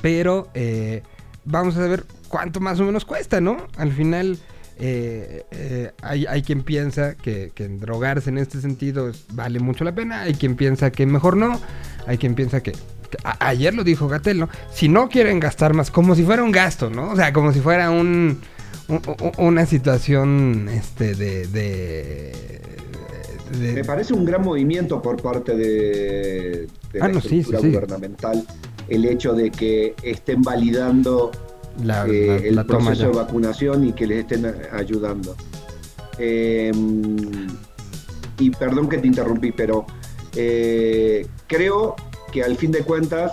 Speaker 1: Pero eh, vamos a ver cuánto más o menos cuesta, ¿no? Al final eh, eh, hay, hay quien piensa que, que drogarse en este sentido vale mucho la pena, hay quien piensa que mejor no, hay quien piensa que... que- a- ayer lo dijo Gatel, ¿no? Si no quieren gastar más, como si fuera un gasto, ¿no? O sea, como si fuera un, un- un- una situación este, de... de, de-
Speaker 3: Me parece un gran movimiento por parte de, de
Speaker 1: Ah,
Speaker 3: la
Speaker 1: no, sí,
Speaker 3: estructura
Speaker 1: sí, sí.
Speaker 3: gubernamental el hecho de que estén validando
Speaker 1: la,
Speaker 3: eh,
Speaker 1: la-
Speaker 3: el
Speaker 1: la
Speaker 3: proceso de vacunación y que les estén ayudando. Eh, y perdón que te interrumpí, pero eh, creo que al fin de cuentas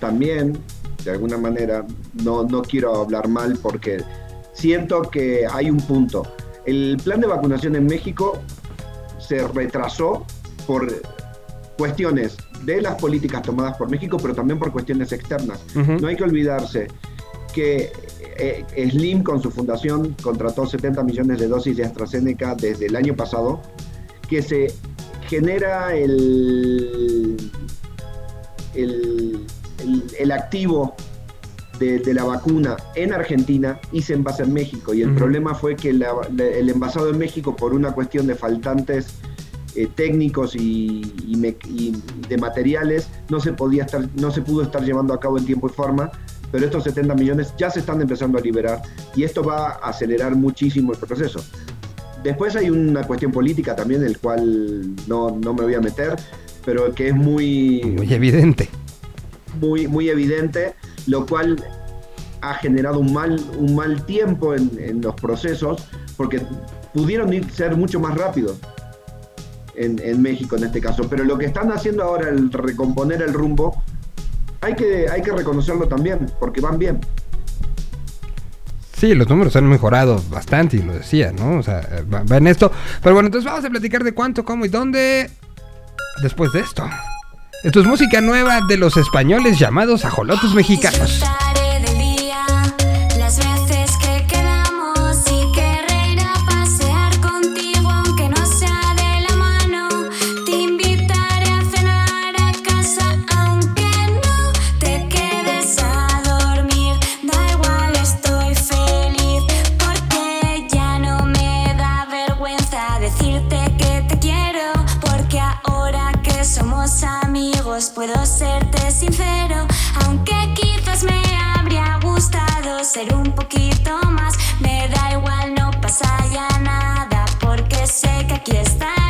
Speaker 3: también, de alguna manera, no, no quiero hablar mal porque siento que hay un punto. El plan de vacunación en México se retrasó por cuestiones de las políticas tomadas por México, pero también por cuestiones externas. No hay que olvidarse que eh, Slim con su fundación contrató 70 millones de dosis de AstraZeneca desde el año pasado, que se genera el, el, el- el activo de, de la vacuna en Argentina y se envasa en México. Y el problema fue que la- la- el envasado en México, por una cuestión de faltantes eh, técnicos y, y me- y de materiales, no se, podía estar, no se pudo estar llevando a cabo en tiempo y forma. Pero estos 70 millones ya se están empezando a liberar y esto va a acelerar muchísimo el proceso. Después hay una cuestión política también, el cual no, no me voy a meter, pero que es muy,
Speaker 1: Muy evidente.
Speaker 3: muy, muy evidente, lo cual ha generado un mal, un mal tiempo en, en los procesos, porque pudieron ir- ser mucho más rápidos en, en México en este caso. Pero lo que están haciendo ahora, el recomponer el rumbo, hay que, hay que reconocerlo también, porque van bien.
Speaker 1: Sí, los números han mejorado bastante y lo decía, ¿no? O sea, va, va en esto. Pero bueno, entonces vamos a platicar de cuánto, cómo y dónde después de esto. Esto es música nueva de los españoles llamados ajolotes mexicanos.
Speaker 4: Aquí estarás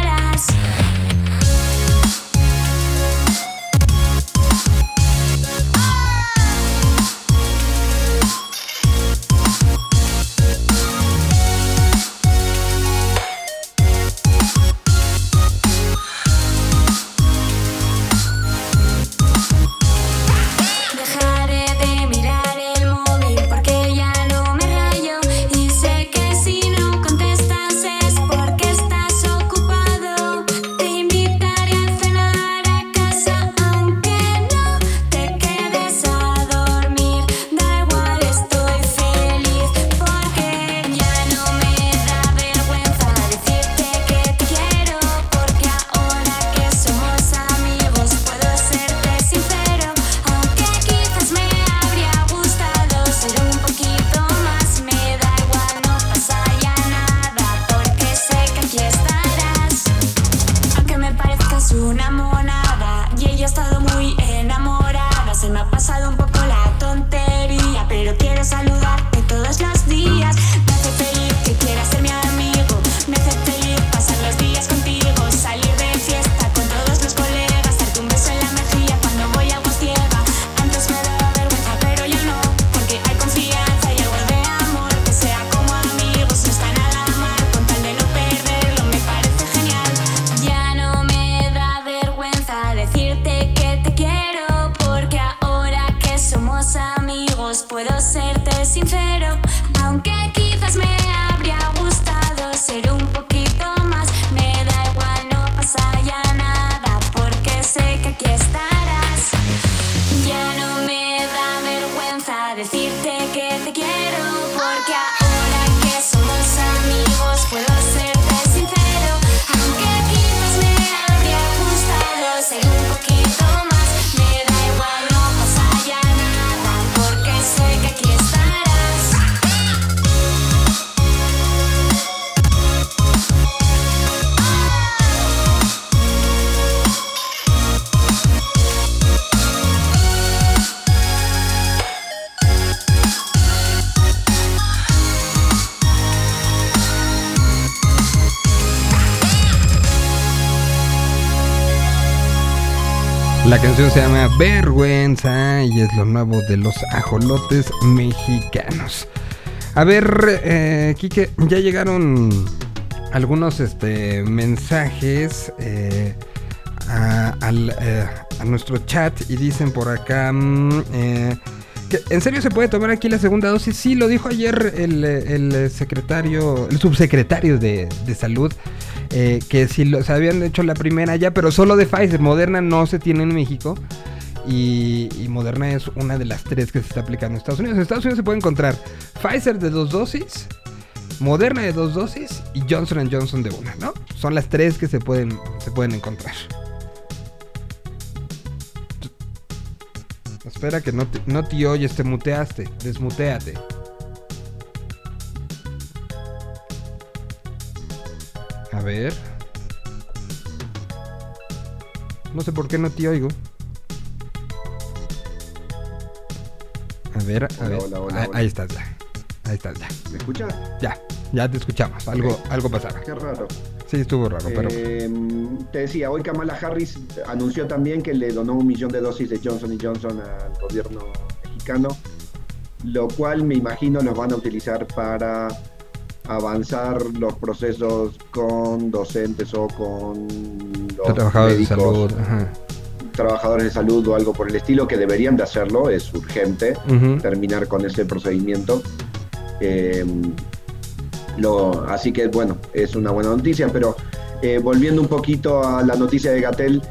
Speaker 1: canción se llama Vergüenza y es lo nuevo de los ajolotes mexicanos. A ver, eh, Quique, ya llegaron algunos este, mensajes eh, a, al, eh, a nuestro chat y dicen por acá... mm, eh, ¿En serio se puede tomar aquí la segunda dosis? Sí, lo dijo ayer el, eh, el secretario, el subsecretario de, de salud, eh, que si lo, habían hecho la primera ya, pero solo de Pfizer. Moderna no se tiene en México. Y, Moderna es una de las tres que se está aplicando en Estados Unidos. En Estados Unidos se puede encontrar Pfizer de dos dosis, Moderna de dos dosis y Johnson Johnson de una, ¿no? Son las tres que se pueden, se pueden encontrar. Espera que no no te oyes, te muteaste. Desmuteate. Ver. No sé por qué no te oigo. A ver, a
Speaker 3: Hola,
Speaker 1: ver.
Speaker 3: hola, hola,
Speaker 1: Ah,
Speaker 3: hola.
Speaker 1: Ahí estás ya. Ahí estás ya.
Speaker 3: ¿Me escuchas?
Speaker 1: Ya, ya te escuchamos. Algo,
Speaker 3: Ok.
Speaker 1: algo pasaba.
Speaker 3: Qué raro.
Speaker 1: Sí, estuvo raro, pero.
Speaker 3: Eh, te decía, hoy Kamala Harris anunció también que le donó un millón de dosis de Johnson Johnson al gobierno mexicano, lo cual me imagino los van a utilizar para avanzar los procesos con docentes o con los
Speaker 1: trabajadores de
Speaker 3: médicos,
Speaker 1: salud. Ajá.
Speaker 3: trabajadores de salud o algo por el estilo, que deberían de hacerlo, es urgente terminar con ese procedimiento. Eh, lo, así que bueno, es una buena noticia, pero eh, volviendo un poquito a la noticia de Gatel,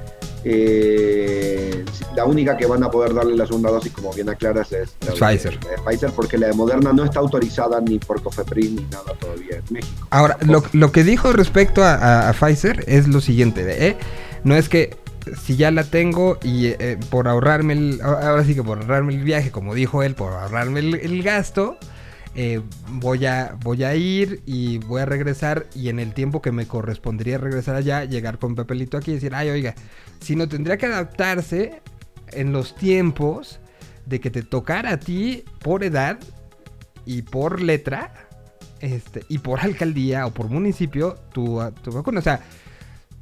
Speaker 3: eh, la única que van a poder darle la segunda dosis, como bien aclaras, es la
Speaker 1: Es
Speaker 3: de-
Speaker 1: Pfizer.
Speaker 3: de Pfizer, porque la de Moderna no está autorizada ni por COFEPRIS ni nada todavía en México.
Speaker 1: Ahora, lo, lo que dijo respecto a, a- a Pfizer es lo siguiente, ¿eh? No es que si ya la tengo y eh, por ahorrarme el... Ahora sí que por ahorrarme el viaje, como dijo él, por ahorrarme el, el gasto, eh, voy, a, voy a ir y voy a regresar y en el tiempo que me correspondería regresar allá, llegar con papelito aquí y decir, ay, oiga, si no tendría que adaptarse en los tiempos de que te tocara a ti por edad y por letra este, y por alcaldía o por municipio tu, tu vacuna. O sea,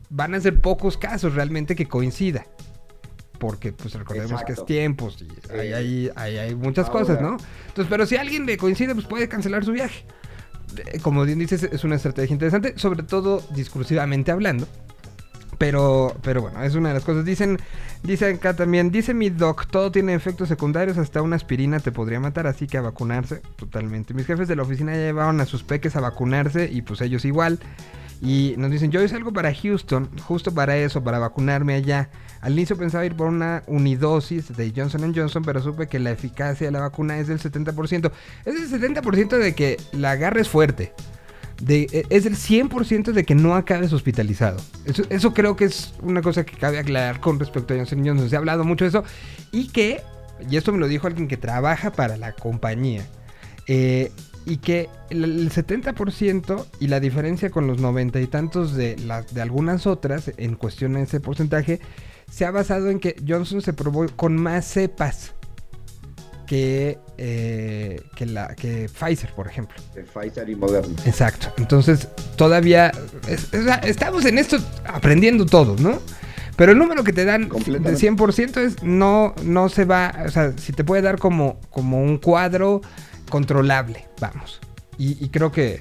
Speaker 1: van a ser pocos casos realmente que coincida. Porque, pues recordemos que es tiempos y hay,
Speaker 3: Sí.
Speaker 1: hay- hay- hay muchas
Speaker 3: Ahora-
Speaker 1: cosas, ¿no? Entonces, pero si a alguien le coincide, pues puede cancelar su viaje. Como bien dices, es una estrategia interesante, sobre todo discursivamente hablando. Pero, pero bueno, es una de las cosas. Dicen, dicen acá también, dice mi doc, todo tiene efectos secundarios, hasta una aspirina te podría matar, así que a vacunarse, totalmente. Mis jefes de la oficina ya llevaron a sus peques a vacunarse y pues ellos igual. Y nos dicen, yo hice algo para Houston, justo para eso, para vacunarme allá. Al inicio pensaba ir por una unidosis de Johnson Johnson, pero supe que la eficacia de la vacuna es del 70%. Es del 70% de que la agarres fuerte. De, eh, es del 100% de que no acabes hospitalizado. Eso, creo que es una cosa que cabe aclarar con respecto a Johnson Johnson. Se ha hablado mucho de eso. Y que, y esto me lo dijo alguien que trabaja para la compañía, eh, y que el, el 70% y la diferencia con los 90 y tantos de, las de algunas otras, en cuestión de ese porcentaje, se ha basado en que Johnson se probó con más cepas que, eh, que, la, que Pfizer, por ejemplo.
Speaker 3: De Pfizer y Moderna.
Speaker 1: Exacto. Entonces, todavía es- estamos en esto aprendiendo todos, ¿no? Pero el número que te dan de
Speaker 3: Completamente.
Speaker 1: 100% es no, no se va, o sea, si te puede dar como, como un cuadro controlable, vamos. Y, y creo que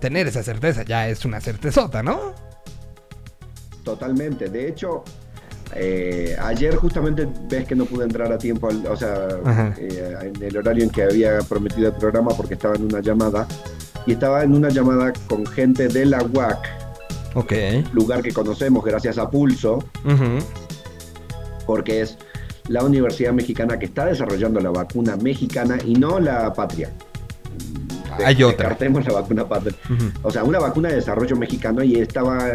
Speaker 1: tener esa certeza ya es una certezota, ¿no?
Speaker 3: Totalmente. De hecho, eh, ayer justamente ves que no pude entrar a tiempo, al- o sea, eh, en el horario en que había prometido el programa porque estaba en una llamada. Y estaba en una llamada con gente de la UAC, lugar que conocemos gracias a Pulso, porque es la universidad mexicana que está desarrollando la vacuna mexicana y no la patria.
Speaker 1: Hay otra.
Speaker 3: Descartemos la vacuna patria. O sea, una vacuna de desarrollo mexicano y estaba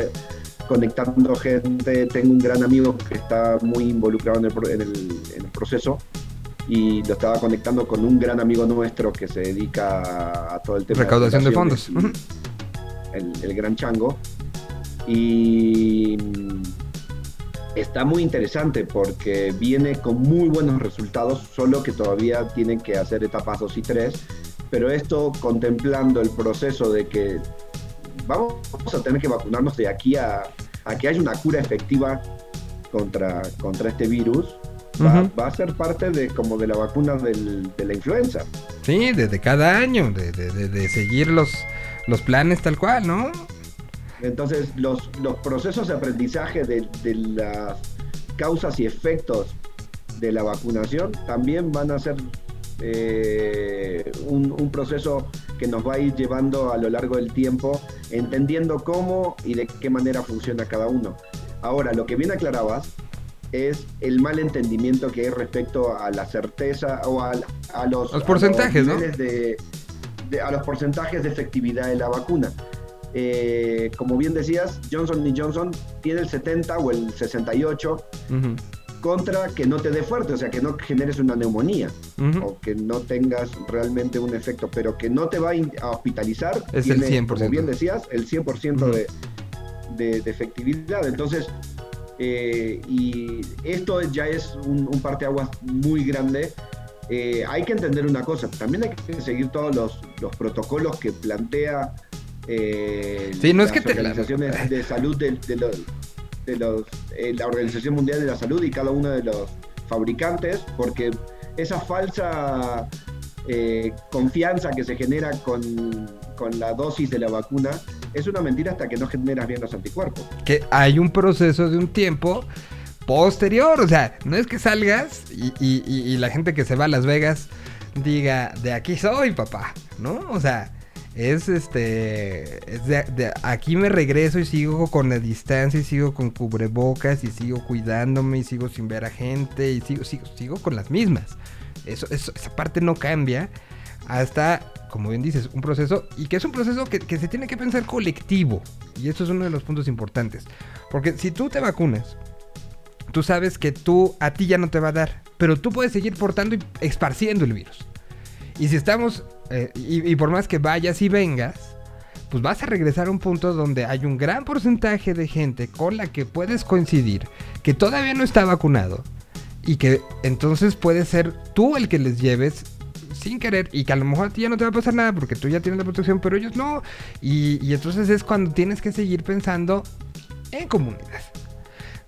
Speaker 3: conectando gente. Tengo un gran amigo que está muy involucrado en el, pro- en el- en el proceso y lo estaba conectando con un gran amigo nuestro que se dedica a todo el tema
Speaker 1: Recaudación de fondos.
Speaker 3: El, el gran chango. Y mm, está muy interesante porque viene con muy buenos resultados, solo que todavía tienen que hacer etapas 2 y 3. Pero esto contemplando el proceso de que vamos a tener que vacunarnos de aquí a, a que haya una cura efectiva contra, contra este virus va, va a ser parte de como de la vacuna del- de la influenza.
Speaker 1: Sí, desde cada año, de, de- de- de seguir los, los planes tal cual, ¿no?
Speaker 3: Entonces, los, los procesos de aprendizaje de, de las causas y efectos de la vacunación también van a ser eh, un, un proceso que nos va a ir llevando a lo largo del tiempo, entendiendo cómo y de qué manera funciona cada uno. Ahora, lo que bien aclarabas es el mal entendimiento que hay respecto a la certeza o a, a los,
Speaker 1: Los
Speaker 3: a
Speaker 1: porcentajes,
Speaker 3: de- de- a los porcentajes de efectividad de la vacuna. Eh, como bien decías, Johnson Johnson tiene el 70 o el 68
Speaker 1: Ujú,
Speaker 3: contra que no te dé fuerte, o sea, que no generes una neumonía o que no tengas realmente un efecto, pero que no te va a hospitalizar.
Speaker 1: Es el
Speaker 3: tiene,
Speaker 1: 100%.
Speaker 3: Como bien decías, el 100%
Speaker 1: Ujú.
Speaker 3: de, de- de efectividad. Entonces, eh, y esto ya es un, un parteaguas muy grande. Eh, hay que entender una cosa, también hay que seguir todos los, los protocolos que plantea eh,
Speaker 1: Sí, no es que te-
Speaker 3: de salud de, de eh, la Organización Mundial de la Salud y cada uno de los fabricantes, porque esa falsa eh, confianza que se genera con, con la dosis de la vacuna es una mentira hasta que no generas bien los anticuerpos.
Speaker 1: Que hay un proceso de un tiempo posterior, o sea, no es que salgas y- y la gente que se va a Las Vegas diga, de aquí soy, papá, ¿no? O sea, es este, es de, aquí me regreso y sigo con la distancia y sigo con cubrebocas y sigo cuidándome y sigo sin ver a gente y sigo, sigo, sigo con las mismas. Eso, eso- esa parte no cambia hasta, como bien dices, un proceso y que es un proceso que, que se tiene que pensar colectivo. Y eso es uno de los puntos importantes. Porque si tú te vacunas, tú sabes que tú a ti ya no te va a dar, pero tú puedes seguir portando y esparciendo el virus. Y si estamos, eh, y, y por más que vayas y vengas, pues vas a regresar a un punto donde hay un gran porcentaje de gente con la que puedes coincidir que todavía no está vacunado y que entonces puede ser tú el que les lleves sin querer y que a lo mejor a ti ya no te va a pasar nada porque tú ya tienes la protección, pero ellos no. Y, y entonces es cuando tienes que seguir pensando en comunidad.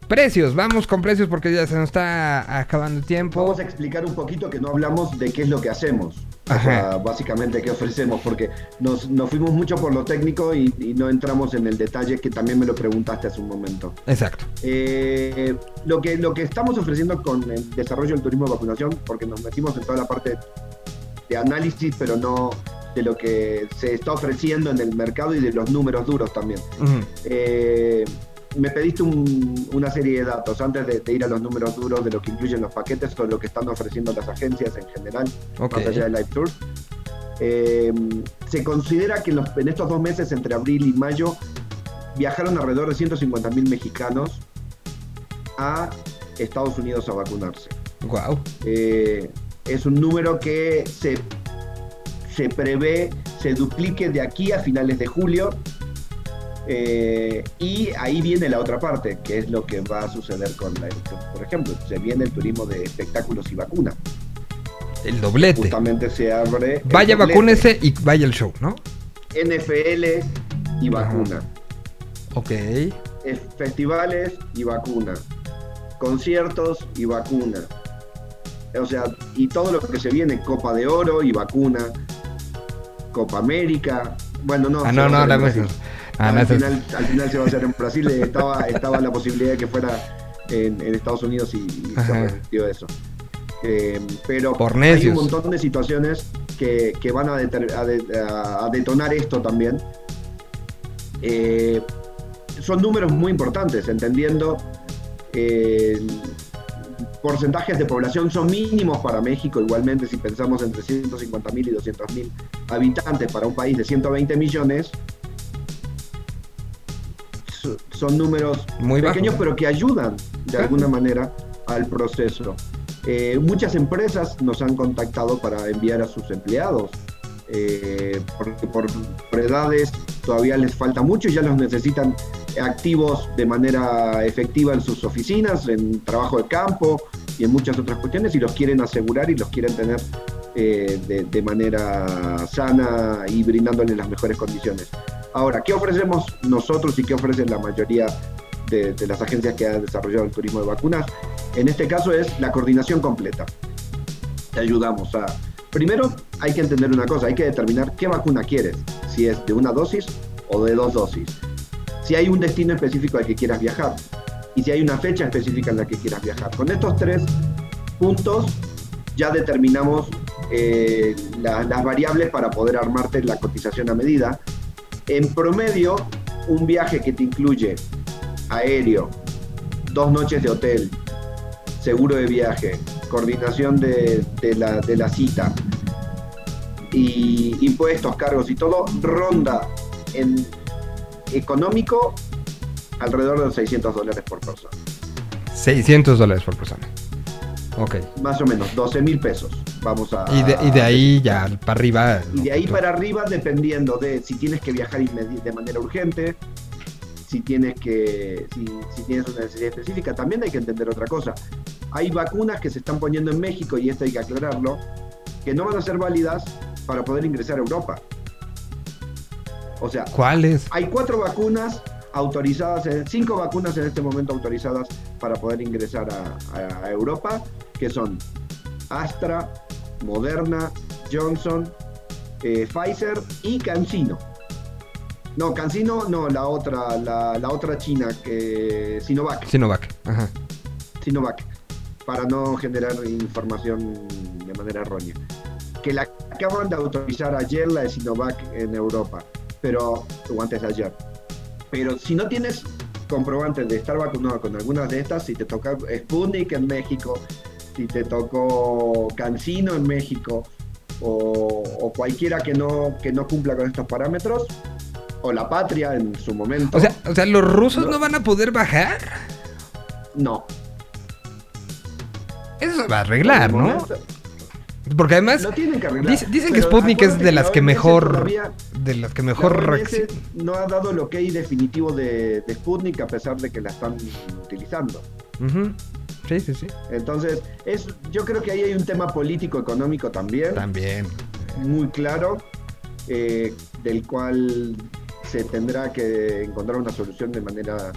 Speaker 1: Precios, vamos con precios porque ya se nos está acabando el tiempo.
Speaker 3: Vamos a explicar un poquito que no hablamos de qué es lo que hacemos. O sea, básicamente qué ofrecemos, porque nos, nos fuimos mucho por lo técnico y, y no entramos en el detalle que también me lo preguntaste hace un momento.
Speaker 1: Exacto.
Speaker 3: Eh, lo, que, lo que estamos ofreciendo con el desarrollo del turismo de vacunación, porque nos metimos en toda la parte de análisis, pero no de lo que se está ofreciendo en el mercado y de los números duros también. Eh, me pediste un- una serie de datos antes de, de ir a los números duros de lo que incluyen los paquetes o lo que están ofreciendo las agencias en general,
Speaker 1: Ok.
Speaker 3: más allá de Live Tours. Eh, se considera que en, los- en estos dos meses, entre abril y mayo, viajaron alrededor de 150 mil mexicanos a Estados Unidos a vacunarse.
Speaker 1: Wow.
Speaker 3: Eh, es un número que se, se prevé se duplique de aquí a finales de julio. Eh, y ahí viene la otra parte, que es lo que va a suceder con la Por ejemplo, se viene el turismo de espectáculos y vacuna.
Speaker 1: El doblete.
Speaker 3: Justamente se abre.
Speaker 1: Vaya, vacúnese y vaya el show, ¿no?
Speaker 3: NFL y vacuna.
Speaker 1: Ok.
Speaker 3: Festivales y vacuna. Conciertos y vacuna. O sea, y todo lo que se viene, Copa de Oro y vacuna. Copa América. Bueno, no.
Speaker 1: Ah, no, no, la
Speaker 3: en
Speaker 1: Ah, no,
Speaker 3: al,
Speaker 1: es-
Speaker 3: final, al final se va a hacer en Brasil. eh, Estaba, estaba la posibilidad de que fuera en, en Estados Unidos y, y se
Speaker 1: Ajá.
Speaker 3: resistió eso. Eh, pero
Speaker 1: Por
Speaker 3: hay un montón de situaciones que, que van a, deter- a de- a- a detonar esto también. Eh, son números muy importantes, entendiendo eh, porcentajes de población son mínimos para México, igualmente si pensamos entre 150 mil y 200 mil habitantes para un país de 120 millones, son números
Speaker 1: Muy
Speaker 3: pequeños
Speaker 1: bajo.
Speaker 3: pero que ayudan de
Speaker 1: Claro.
Speaker 3: alguna manera al proceso. Eh, muchas empresas nos han contactado para enviar a sus empleados, eh, porque por, por edades todavía les falta mucho y ya los necesitan activos de manera efectiva en sus oficinas, en trabajo de campo y en muchas otras cuestiones y los quieren asegurar y los quieren tener eh, de, de manera sana y brindándoles las mejores condiciones. Ahora, ¿qué ofrecemos nosotros y qué ofrecen la mayoría de, las agencias que han desarrollado el turismo de vacunas. En este caso es la coordinación completa. Te ayudamos a... Primero hay que entender una cosa, hay que determinar qué vacuna quieres, si es de una dosis o de dos dosis. Si hay un destino específico al que quieras viajar y si hay una fecha específica en la que quieras viajar. Con estos tres puntos ya determinamos eh, la- las variables para poder armarte la cotización a medida. En promedio, un viaje que te incluye aéreo, dos noches de hotel, seguro de viaje, coordinación de, la cita, y impuestos, cargos y todo, ronda en económico alrededor de los 600 dólares por persona.
Speaker 1: 600 dólares por persona. Ok.
Speaker 3: Más o menos, 12 mil pesos. Vamos a.
Speaker 1: Y de, y de ahí ya para arriba.
Speaker 3: Y de ahí para arriba, dependiendo de si tienes que viajar de manera urgente, si tienes que, si, si tienes una necesidad específica, también hay que entender otra cosa. Hay vacunas que se están poniendo en México, y esto hay que aclararlo, que no van a ser válidas para poder ingresar a Europa. O sea,
Speaker 1: ¿Cuáles?
Speaker 3: hay cuatro vacunas autorizadas, cinco vacunas en este momento autorizadas para poder ingresar a, a- a Europa, que son Astra, Moderna, Johnson, eh, Pfizer y CanSino. No, CanSino no, la otra, la, la otra china, que Sinovac,
Speaker 1: Sinovac. Ajá.
Speaker 3: Sinovac, para no generar información de manera errónea. Que la acaban de autorizar ayer la de Sinovac en Europa, pero, o antes de ayer. Pero si no tienes comprobantes de estar vacunado con algunas de estas, si te toca Sputnik en México, si te tocó Cancino en México, o, o cualquiera que no, que no cumpla con estos parámetros, o la patria en su momento,
Speaker 1: O sea, o sea, los rusos
Speaker 3: No.
Speaker 1: no van a poder bajar.
Speaker 3: no.
Speaker 1: Eso se va a arreglar, ¿no?
Speaker 3: momento,
Speaker 1: porque además
Speaker 3: Lo tienen que arreglar.
Speaker 1: dic- dicen que Sputnik es de
Speaker 3: la
Speaker 1: las que mejor
Speaker 3: todavía-
Speaker 1: de las que mejor
Speaker 3: no ha dado el ok definitivo de, de Sputnik a pesar de que la están utilizando.
Speaker 1: Ujú. Sí, sí, sí.
Speaker 3: Entonces, es, yo creo que ahí hay un tema político económico también,
Speaker 1: También.
Speaker 3: muy claro, eh, del cual se tendrá que encontrar una solución de manera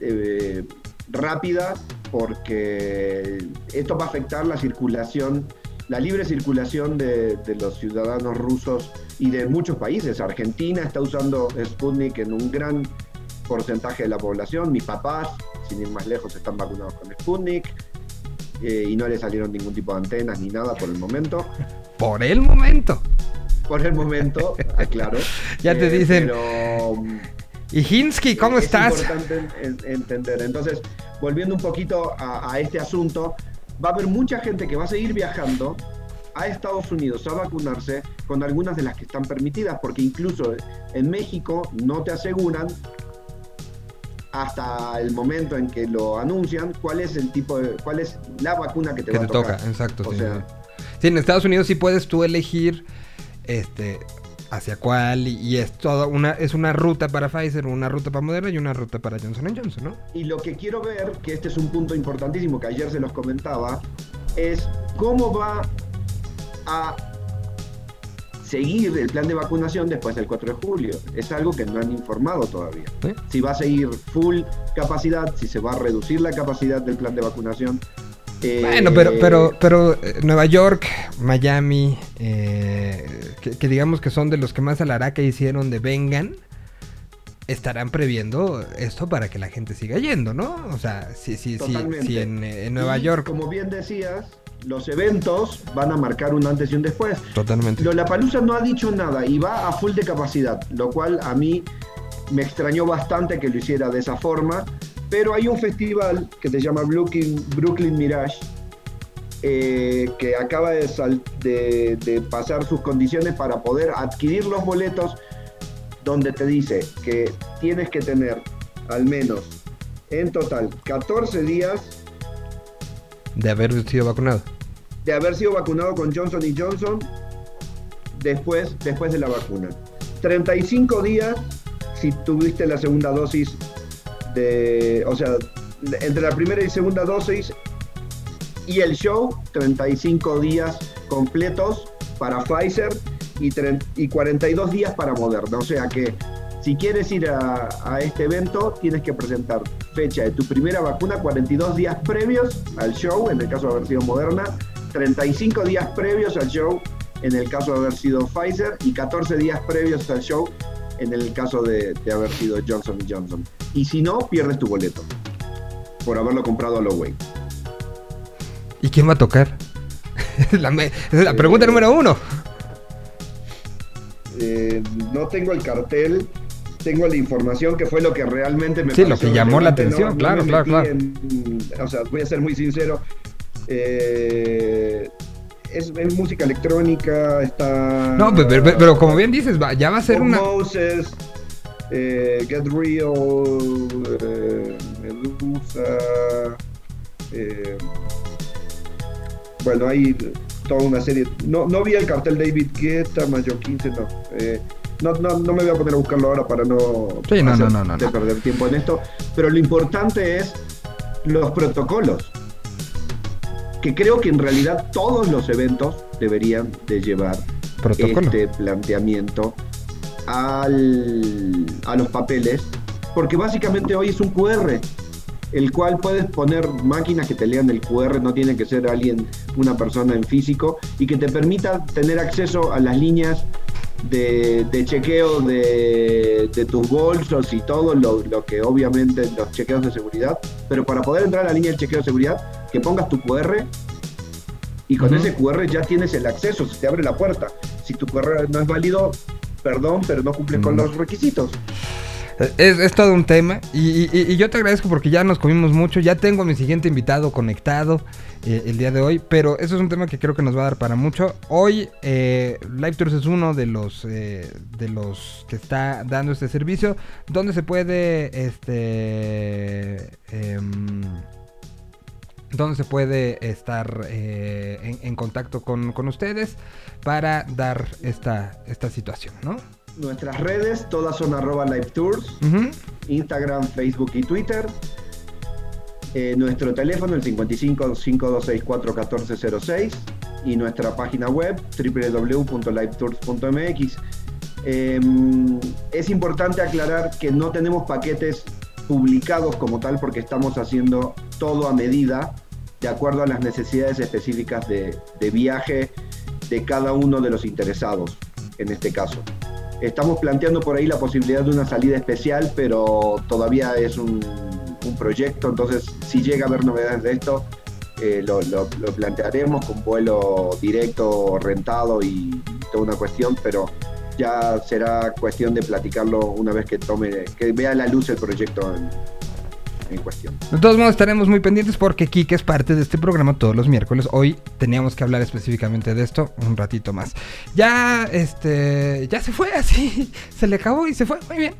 Speaker 3: eh, rápida, porque esto va a afectar la circulación, la libre circulación de, de los ciudadanos rusos y de muchos países. Argentina está usando Sputnik en un gran porcentaje de la población. Mis papás, sin ir más lejos, están vacunados con Sputnik. eh, y no le salieron ningún tipo de antenas ni nada por el momento.
Speaker 1: Por el momento.
Speaker 3: Por el momento, aclaro.
Speaker 1: Ya te
Speaker 3: Eh,
Speaker 1: dicen,
Speaker 3: Pero
Speaker 1: Y Hinsky, ¿cómo
Speaker 3: es
Speaker 1: estás?
Speaker 3: importante en- en- entender. Entonces, volviendo un poquito a, a este asunto, va a haber mucha gente que va a seguir viajando a Estados Unidos a vacunarse con algunas de las que están permitidas, porque incluso en México no te aseguran hasta el momento en que lo anuncian cuál es el tipo de, cuál es la vacuna que te
Speaker 1: Que
Speaker 3: va
Speaker 1: te
Speaker 3: a tocar.
Speaker 1: toca, exacto.
Speaker 3: O
Speaker 1: sí,
Speaker 3: sea,
Speaker 1: sí. En Estados Unidos sí puedes tú elegir este hacia cuál y, y es toda una es una ruta para Pfizer, una ruta para Moderna y una ruta para Johnson Johnson, ¿no?
Speaker 3: Y lo que quiero ver, que este es un punto importantísimo que ayer se los comentaba, es cómo va a seguir el plan de vacunación después del 4 de julio. Es algo que no han informado todavía.
Speaker 1: ¿Eh?
Speaker 3: Si va a seguir full capacidad, si se va a reducir la capacidad del plan de vacunación. Eh,
Speaker 1: Bueno, pero pero pero eh, Nueva York, Miami, eh, que, que digamos que son de los que más alaraca hicieron de vengan. Estarán previendo esto para que la gente siga yendo, ¿no? O sea, si, si, si, si en, eh, en Nueva
Speaker 3: y,
Speaker 1: York.
Speaker 3: Como bien decías, los eventos van a marcar un antes y un después.
Speaker 1: Totalmente.
Speaker 3: Lollapalooza no ha dicho nada y va a full de capacidad, lo cual a mí me extrañó bastante que lo hiciera de esa forma. Pero hay un festival que se llama Brooklyn, Brooklyn Mirage, eh, que acaba de, sal- de- de pasar sus condiciones para poder adquirir los boletos, donde te dice que tienes que tener al menos en total 14 días
Speaker 1: De haber sido vacunado.
Speaker 3: de haber sido vacunado con Johnson y Johnson después, después de la vacuna. 35 días si tuviste la segunda dosis de, o sea, entre la primera y segunda dosis y el show, 35 días completos para Pfizer y, y 42 días para Moderna. O sea que si quieres ir a, este evento, tienes que presentar fecha de tu primera vacuna 42 días previos al show, en el caso de haber sido Moderna, 35 días previos al show, en el caso de haber sido Pfizer, y 14 días previos al show, en el caso de, de haber sido Johnson Johnson. Y si no, pierdes tu boleto por haberlo comprado a low way.
Speaker 1: ¿Y quién va a tocar? la pregunta
Speaker 3: Eh,
Speaker 1: número uno.
Speaker 3: Eh, no tengo el cartel, tengo la información que fue lo que realmente me
Speaker 1: Sí, lo que llamó la atención, claro, claro, claro.
Speaker 3: en- o sea, voy a ser muy sincero. eh, es, es música electrónica, está.
Speaker 1: No, pe- pero, pero- pero como bien dices, ya va a ser una...
Speaker 3: Moses, eh, Get Real, eh, Medusa. eh, bueno, hay toda una serie. No, no vi el cartel David Guetta, Mayo 15, no. No, no, no me voy a poner a buscarlo ahora para no,
Speaker 1: Sí, no,
Speaker 3: hacer-
Speaker 1: no, no, no,
Speaker 3: de
Speaker 1: no.
Speaker 3: perder tiempo en esto. Pero lo importante es los protocolos. Que creo que en realidad todos los eventos deberían de llevar
Speaker 1: Protocolo.
Speaker 3: este planteamiento al, a los papeles, porque básicamente hoy es un QR, el cual puedes poner máquinas que te lean el QR, no tiene que ser alguien, una persona en físico, y que te permita tener acceso a las líneas de, de chequeo de, de tus bolsos y todo lo, lo que obviamente los chequeos de seguridad, pero para poder entrar a la línea de chequeo de seguridad, que pongas tu QR y con ese QR ya tienes el acceso, se te abre la puerta. Si tu QR no es válido, perdón, pero no cumple con
Speaker 1: No.
Speaker 3: los requisitos.
Speaker 1: Es, todo un tema y, yo te agradezco porque ya nos comimos mucho, ya tengo a mi siguiente invitado conectado eh, el día de hoy, pero eso es un tema que creo que nos va a dar para mucho. Hoy eh, Live Tours es uno de los eh, de los que está dando este servicio, donde se puede este em, donde se puede estar eh, en, en contacto con, con ustedes para dar esta, esta situación, ¿no?
Speaker 3: Nuestras redes, todas son arroba live tours. Instagram, Facebook y Twitter. Eh, nuestro teléfono, el 55 5264 1406 y nuestra página web www.livetours.mx. Eh, es importante aclarar que no tenemos paquetes publicados como tal porque estamos haciendo todo a medida de acuerdo a las necesidades específicas de, de viaje de cada uno de los interesados en este caso. Estamos planteando por ahí la posibilidad de una salida especial, pero todavía es un, proyecto, entonces si llega a haber novedades de esto, eh, lo, plantearemos con vuelo directo, rentado y toda una cuestión, pero ya será cuestión de platicarlo una vez que tome, que vea la luz el proyecto en cuestión.
Speaker 1: De todos modos estaremos muy pendientes porque Kike es parte de este programa todos los miércoles. Hoy teníamos que hablar específicamente de esto un ratito más. Ya, este, ya se fue así, se le acabó y se fue, muy bien.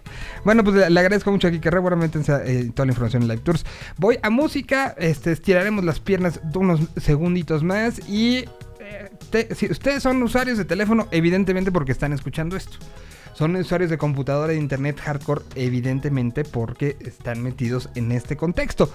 Speaker 1: Bueno, pues le, agradezco mucho a Kike Re, seguramente eh, toda la información en Live Tours. Voy a música, este, estiraremos las piernas unos segunditos más y eh, si ustedes son usuarios de teléfono, evidentemente porque están escuchando esto. Son usuarios de computadora e internet hardcore, evidentemente, porque están metidos en este contexto.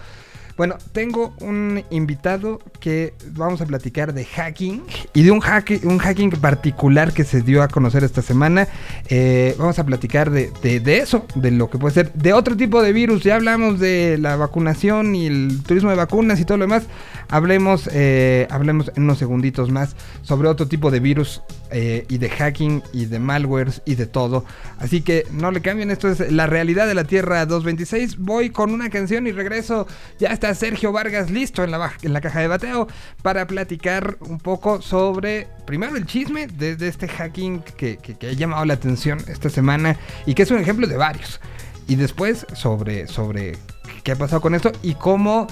Speaker 1: Bueno, tengo un invitado que vamos a platicar de hacking y de un, hack, un hacking particular que se dio a conocer esta semana. Eh, vamos a platicar de, de- eso, de lo que puede ser, de otro tipo de virus. Ya hablamos de la vacunación y el turismo de vacunas y todo lo demás. Hablemos, eh, hablemos en unos segunditos más sobre otro tipo de virus eh, y de hacking y de malwares y de todo. Así que no le cambien, esto es la realidad de la Tierra 226. Voy con una canción y regreso. Ya está Sergio Vargas listo en la, caja de bateo para platicar un poco sobre, primero el chisme de, de este hacking que, que- que ha llamado la atención esta semana y que es un ejemplo de varios. Y después sobre, sobre qué ha pasado con esto y cómo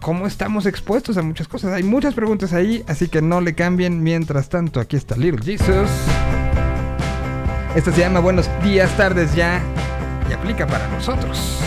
Speaker 1: cómo estamos expuestos a muchas cosas. Hay muchas preguntas ahí, así que no le cambien. Mientras tanto, aquí está Little Jesus. Esta se llama Buenos días, tardes ya y aplica para nosotros.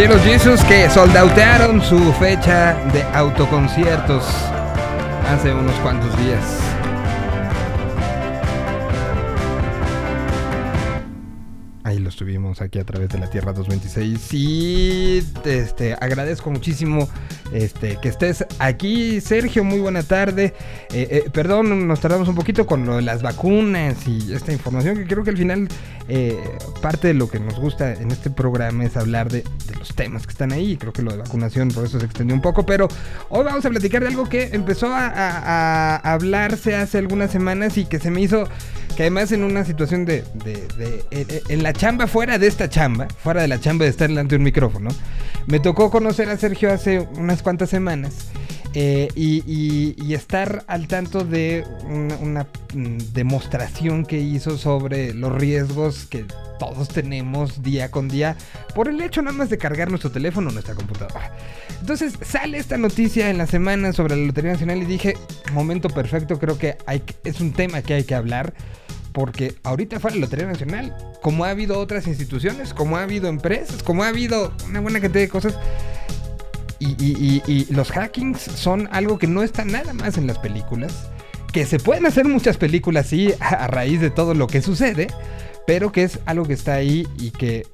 Speaker 1: Little Jesus que soldautearon su fecha de autoconciertos hace unos cuantos días. Ahí los tuvimos aquí a través de la Tierra 226 y este agradezco muchísimo este que estés aquí Sergio muy buena tarde Eh, eh, perdón nos tardamos un poquito con lo de las vacunas y esta información que creo que al final eh, parte de lo que nos gusta en este programa es hablar de, temas que están ahí creo que lo de vacunación por eso se extendió un poco pero hoy vamos a platicar de algo que empezó a, a- a hablarse hace algunas semanas y que se me hizo que además en una situación de, de- de- en- en la chamba fuera de esta chamba, fuera de la chamba de estar delante de un micrófono, me tocó conocer a Sergio hace unas cuantas semanas eh, y, estar al tanto de una, mm, demostración que hizo sobre los riesgos que todos tenemos día con día por el hecho nada más de cargar nuestro teléfono nuestra computadora. Entonces sale esta noticia en la semana sobre la Lotería Nacional y dije, momento perfecto, creo que- es un tema que hay que hablar. Porque ahorita fue la Lotería Nacional, como ha habido otras instituciones, como ha habido empresas, como ha habido una buena cantidad de cosas. Y, y- y- y los hackings son algo que no está nada más en las películas. Que se pueden hacer muchas películas, sí, a, a raíz de todo lo que sucede. Pero que es algo que está ahí y que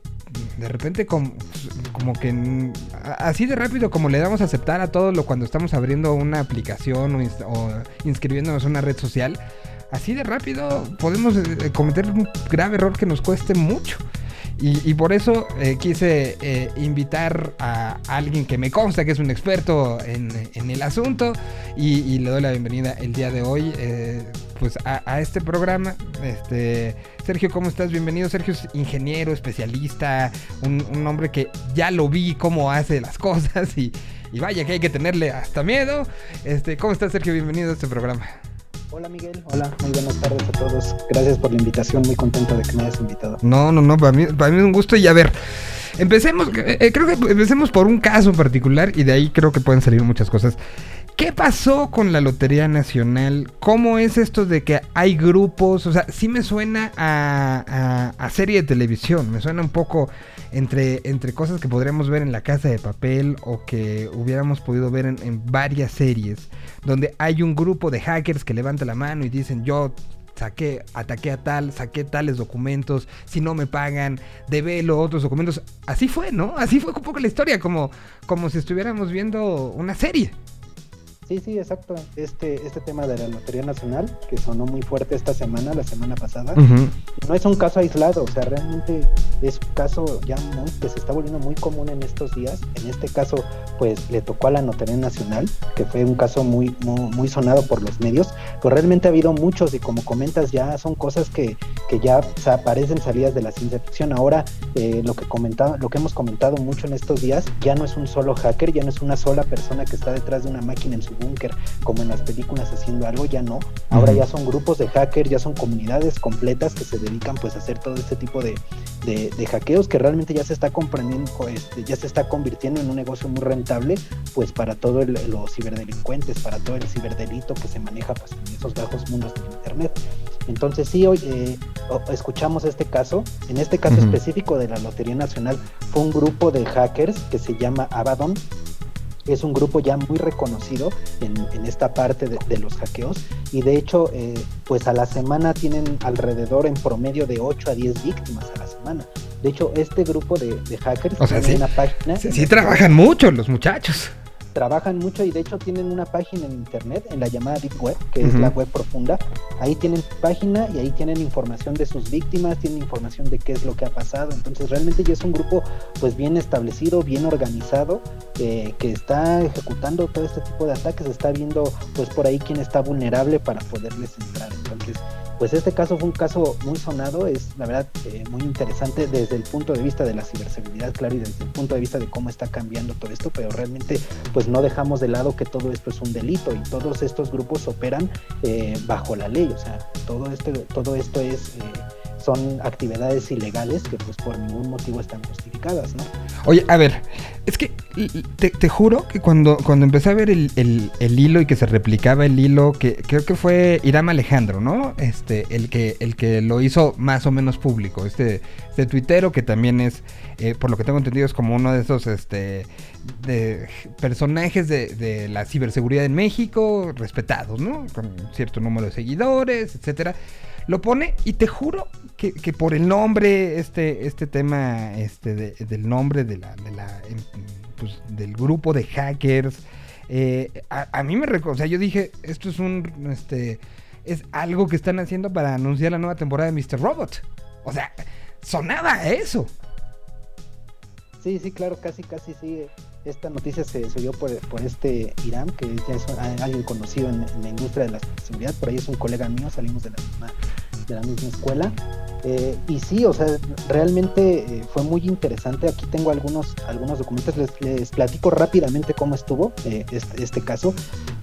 Speaker 1: de repente como, que a- así de rápido como le damos a aceptar a todo lo cuando estamos abriendo una aplicación o, o inscribiéndonos en una red social, así de rápido podemos eh, cometer un grave error que nos cueste mucho. Y, y por eso eh, quise eh, invitar a alguien que me consta que es un experto en, en el asunto y, le doy la bienvenida el día de hoy eh, pues a, a este programa. Este, Sergio, ¿cómo estás? Bienvenido. Sergio es ingeniero, especialista, un, un hombre que ya lo vi cómo hace las cosas y, y vaya que hay que tenerle hasta miedo. Este, ¿Cómo estás, Sergio? Bienvenido a este programa.
Speaker 5: Hola Miguel, hola, muy buenas tardes a todos. Gracias por la invitación, muy contento de que me hayas invitado.
Speaker 1: No, no, no, para mí, para mí es un gusto. Y a ver, empecemos, eh, creo que empecemos por un caso en particular y de ahí creo que pueden salir muchas cosas. ¿Qué pasó con la Lotería Nacional? ¿Cómo es esto de que hay grupos? O sea, sí me suena a, a- serie de televisión, me suena un poco entre, entre cosas que podríamos ver en la casa de papel o que hubiéramos podido ver en, en varias series, donde hay un grupo de hackers que levanta la mano y dicen yo saqué, ataqué a tal, saqué tales documentos, si no me pagan, develo otros documentos. Así fue, ¿no? Así fue un poco la historia, como, como si estuviéramos viendo una serie.
Speaker 5: Sí, sí, exacto. Este, este tema de la Lotería Nacional, que sonó muy fuerte esta semana, la semana pasada, no es un caso aislado, o sea, realmente es un caso ya muy, que se está volviendo muy común en estos días. En este caso, pues le tocó a la Lotería Nacional, que fue un caso muy, muy, muy sonado por los medios, pero realmente ha habido muchos y como comentas, ya son cosas que, que ya o sea, parecen salidas de la ciencia ficción. Ahora, eh, lo, que comentaba, lo que hemos comentado mucho en estos días, ya no es un solo hacker, ya no es una sola persona que está detrás de una máquina en su búnker, como en las películas haciendo algo, ya no. Ahora ya son grupos de hackers, ya son comunidades completas que se dedican pues a hacer todo este tipo de, de, de hackeos que realmente ya se está comprendiendo, este, ya se está convirtiendo en un negocio muy rentable pues para todos los ciberdelincuentes, para todo el ciberdelito que se maneja pues en esos bajos mundos del internet. Entonces sí, hoy eh, escuchamos este caso. En este caso
Speaker 1: Ujú.
Speaker 5: específico de la Lotería Nacional fue un grupo de hackers que se llama Abaddon. Es un grupo ya muy reconocido en, en esta parte de, de los hackeos y de hecho eh, pues a la semana tienen alrededor en promedio de 8 a 10 víctimas a la semana. De hecho este grupo de, de hackers
Speaker 1: O sea,
Speaker 5: tiene
Speaker 1: sí.
Speaker 5: una página
Speaker 1: Sí, sí trabajan mucho los muchachos.
Speaker 5: Trabajan mucho y de hecho tienen una página en internet, en la llamada Deep Web, que es la web profunda. Ahí tienen página y ahí tienen información de sus víctimas, tienen información de qué es lo que ha pasado. Entonces realmente ya es un grupo pues bien establecido, bien organizado, eh, que está ejecutando todo este tipo de ataques, está viendo pues por ahí quién está vulnerable para poderles entrar. Entonces pues este caso fue un caso muy sonado, es la verdad eh, muy interesante desde el punto de vista de la ciberseguridad, claro, y desde el punto de vista de cómo está cambiando todo esto, pero realmente pues no dejamos de lado que todo esto es un delito y todos estos grupos operan eh, bajo la ley, o sea, todo esto, todo esto es... eh, son actividades ilegales que pues por ningún motivo están justificadas, ¿no?
Speaker 1: Oye, a ver, es que te, te juro que cuando, cuando empecé a ver el, el- hilo y que se replicaba el hilo, que creo que fue Irán Alejandro, ¿no? Este, el que, el que lo hizo más o menos público. Este, este tuitero que también es, eh, por lo que tengo entendido, es como uno de esos este, de personajes de, de la ciberseguridad en México, respetados, ¿no? Con cierto número de seguidores, etcétera. Lo pone y te juro que, que por el nombre, este, este tema este de- del nombre de la, em, pues, del grupo de hackers, eh, a, a mí me recuerda, o sea, yo dije, esto es un, este, es algo que están haciendo para anunciar la nueva temporada de Mr. Robot. O sea, sonaba eso.
Speaker 5: Sí, sí, claro, casi, casi sí. Esta noticia se, se dio por, por este Irán, que ya es alguien conocido en, en la industria de la seguridad. Por ahí es un colega mío, salimos de la misma, de la misma escuela. Eh, y sí, o sea, realmente eh, fue muy interesante. Aquí tengo algunos, algunos documentos, les, les platico rápidamente cómo estuvo eh, este, este caso.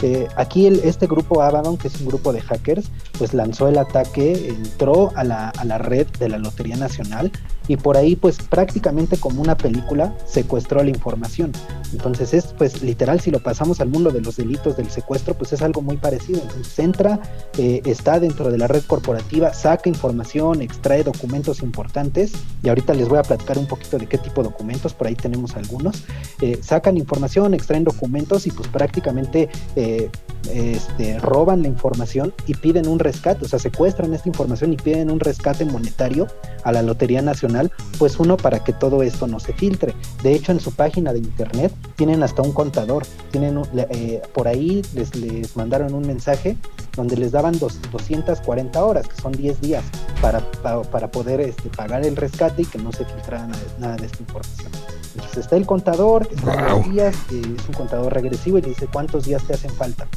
Speaker 5: Eh, aquí el- este grupo Abaddon, que es un grupo de hackers, pues lanzó el ataque, entró a la, a la red de la Lotería Nacional y por ahí pues prácticamente como una película secuestró la información. Entonces es pues literal si lo pasamos al mundo de los delitos del secuestro pues es algo muy parecido. Entonces entra, eh, está dentro de la red corporativa, saca información, extrae documentos importantes y ahorita les voy a platicar un poquito de qué tipo de documentos, por ahí tenemos algunos. Eh, sacan información, extraen documentos y pues prácticamente eh, este, roban la información y piden un rescate, o sea, secuestran esta información y piden un rescate monetario a la Lotería Nacional, pues uno para que todo esto no se filtre. De hecho, en su página de internet tienen hasta un contador, tienen eh, por ahí les, les mandaron un mensaje donde les daban dos- 240 horas, que son 10 días, para, pa- para poder este, pagar el rescate y que no se filtrara nada, nada de esta información. Entonces está el contador,
Speaker 1: Wow.
Speaker 5: los días, es un contador regresivo y dice cuántos días te hacen falta.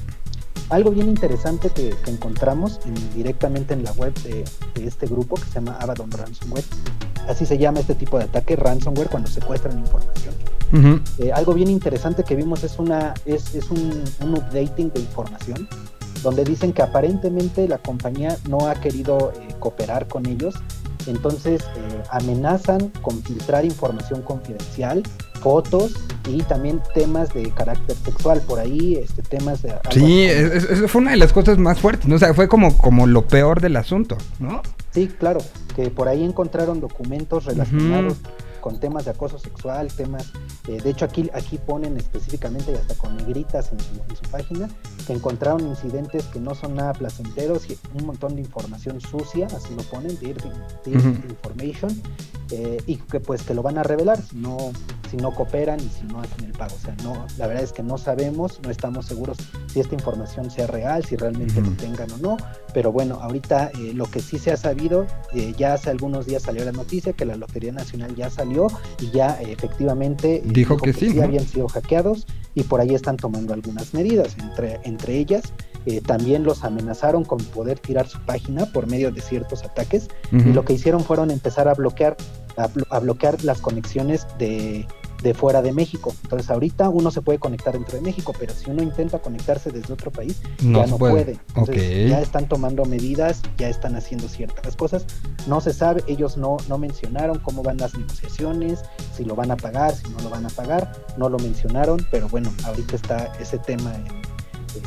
Speaker 5: Algo bien interesante que, que encontramos en- directamente en la web de, de este grupo que se llama Abaddon Ransomware, así se llama este tipo de ataque, ransomware, cuando secuestran información. Eh, algo bien interesante que vimos es, una, es, es un, un updating de información, donde dicen que aparentemente la compañía no ha querido eh, cooperar con ellos, entonces eh, amenazan con filtrar información confidencial, fotos y también temas de carácter sexual, por ahí este, temas de...
Speaker 1: Sí,
Speaker 5: como-
Speaker 1: es- eso fue una de las cosas más fuertes, ¿no? O sea, fue como, como lo peor del asunto, ¿no?
Speaker 5: Sí, claro, que por ahí encontraron documentos relacionados con temas de acoso sexual, temas, eh, de hecho aquí, aquí ponen específicamente y hasta con negritas en su, en su página, que encontraron incidentes que no son nada placenteros y un montón de información sucia, así lo ponen, dirty, dirty
Speaker 1: Ujú.
Speaker 5: information, eh, y que pues que lo van a revelar si no, si no cooperan y si no hacen el pago. O sea, no, la verdad es que no sabemos, no estamos seguros si esta información sea real, si realmente
Speaker 1: Ujú.
Speaker 5: lo tengan o no, pero bueno, ahorita eh, lo que sí se ha sabido, eh, ya hace algunos días salió la noticia que la Lotería Nacional ya salió y ya efectivamente eh,
Speaker 1: Dijo que sí, ¿no?
Speaker 5: habían sido hackeados y por ahí están tomando algunas medidas, entre, entre ellas eh, también los amenazaron con poder tirar su página por medio de ciertos ataques y lo que hicieron fueron empezar a bloquear a, blo- a bloquear las conexiones de, de fuera de México. Entonces ahorita uno se puede conectar dentro de México, pero si uno intenta conectarse desde otro país,
Speaker 1: No
Speaker 5: ya no
Speaker 1: puede.
Speaker 5: puede. Entonces ya están tomando medidas, ya están haciendo ciertas cosas. No se sabe, ellos no, no mencionaron cómo van las negociaciones, si lo van a pagar, si no lo van a pagar, no lo mencionaron, pero bueno, ahorita está ese tema, eh,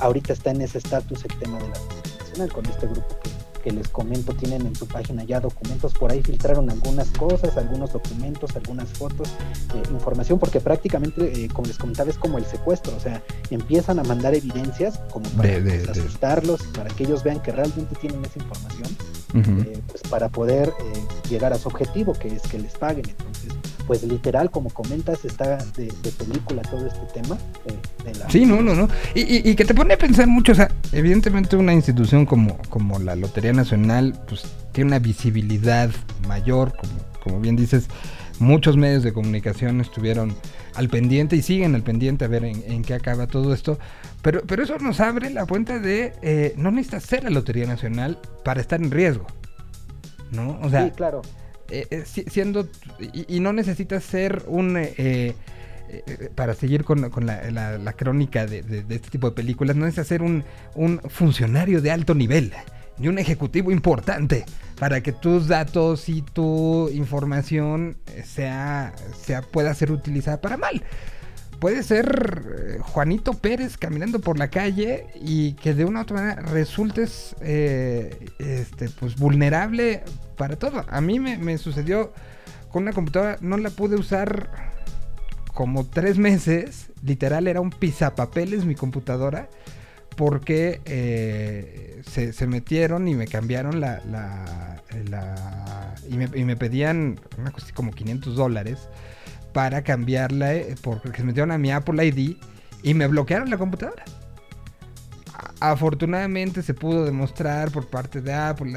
Speaker 5: ahorita está en ese estatus el tema de la nacional con este grupo que, que les comento, tienen en su página ya documentos, por ahí filtraron algunas cosas, algunos documentos, algunas fotos, eh, información, porque prácticamente, eh, como les comentaba, es como el secuestro, o sea, empiezan a mandar evidencias como para
Speaker 1: De- de-
Speaker 5: pues,
Speaker 1: de-
Speaker 5: asustarlos, para que ellos vean que realmente tienen esa información, Eh, pues para poder eh, llegar a su objetivo, que es que les paguen. Entonces, pues literal, como comentas, está de, de película todo este tema eh, de la...
Speaker 1: Sí, no, no, no. Y, y- y que te pone a pensar mucho, o sea, evidentemente una institución como, como la Lotería Nacional, pues tiene una visibilidad mayor, como, como bien dices, muchos medios de comunicación estuvieron al pendiente y siguen al pendiente a ver en, en qué acaba todo esto. Pero, pero eso nos abre la puerta de eh, no necesitas ser la Lotería Nacional para estar en riesgo. ¿No? O sea,
Speaker 5: sí, claro.
Speaker 1: eh, eh, si- siendo y, y no necesitas ser un eh, para seguir con, con la, la- la crónica de, de- de este tipo de películas no necesitas ser un, un funcionario de alto nivel de un ejecutivo importante para que tus datos y tu información eh, sea, sea pueda ser utilizada para mal. Puede ser eh, Juanito Pérez caminando por la calle y que de una u otra manera resultes eh, este, pues vulnerable para todo. A mí me, me sucedió con una computadora, no la pude usar como tres meses. Literal, era un pisapapeles mi computadora. Porque eh, se, metieron y me cambiaron la. y, me, pedían una cosa como 500 dólares para cambiarla. eh, porque se metieron a mi Apple ID y me bloquearon la computadora. Afortunadamente se pudo demostrar por parte de Apple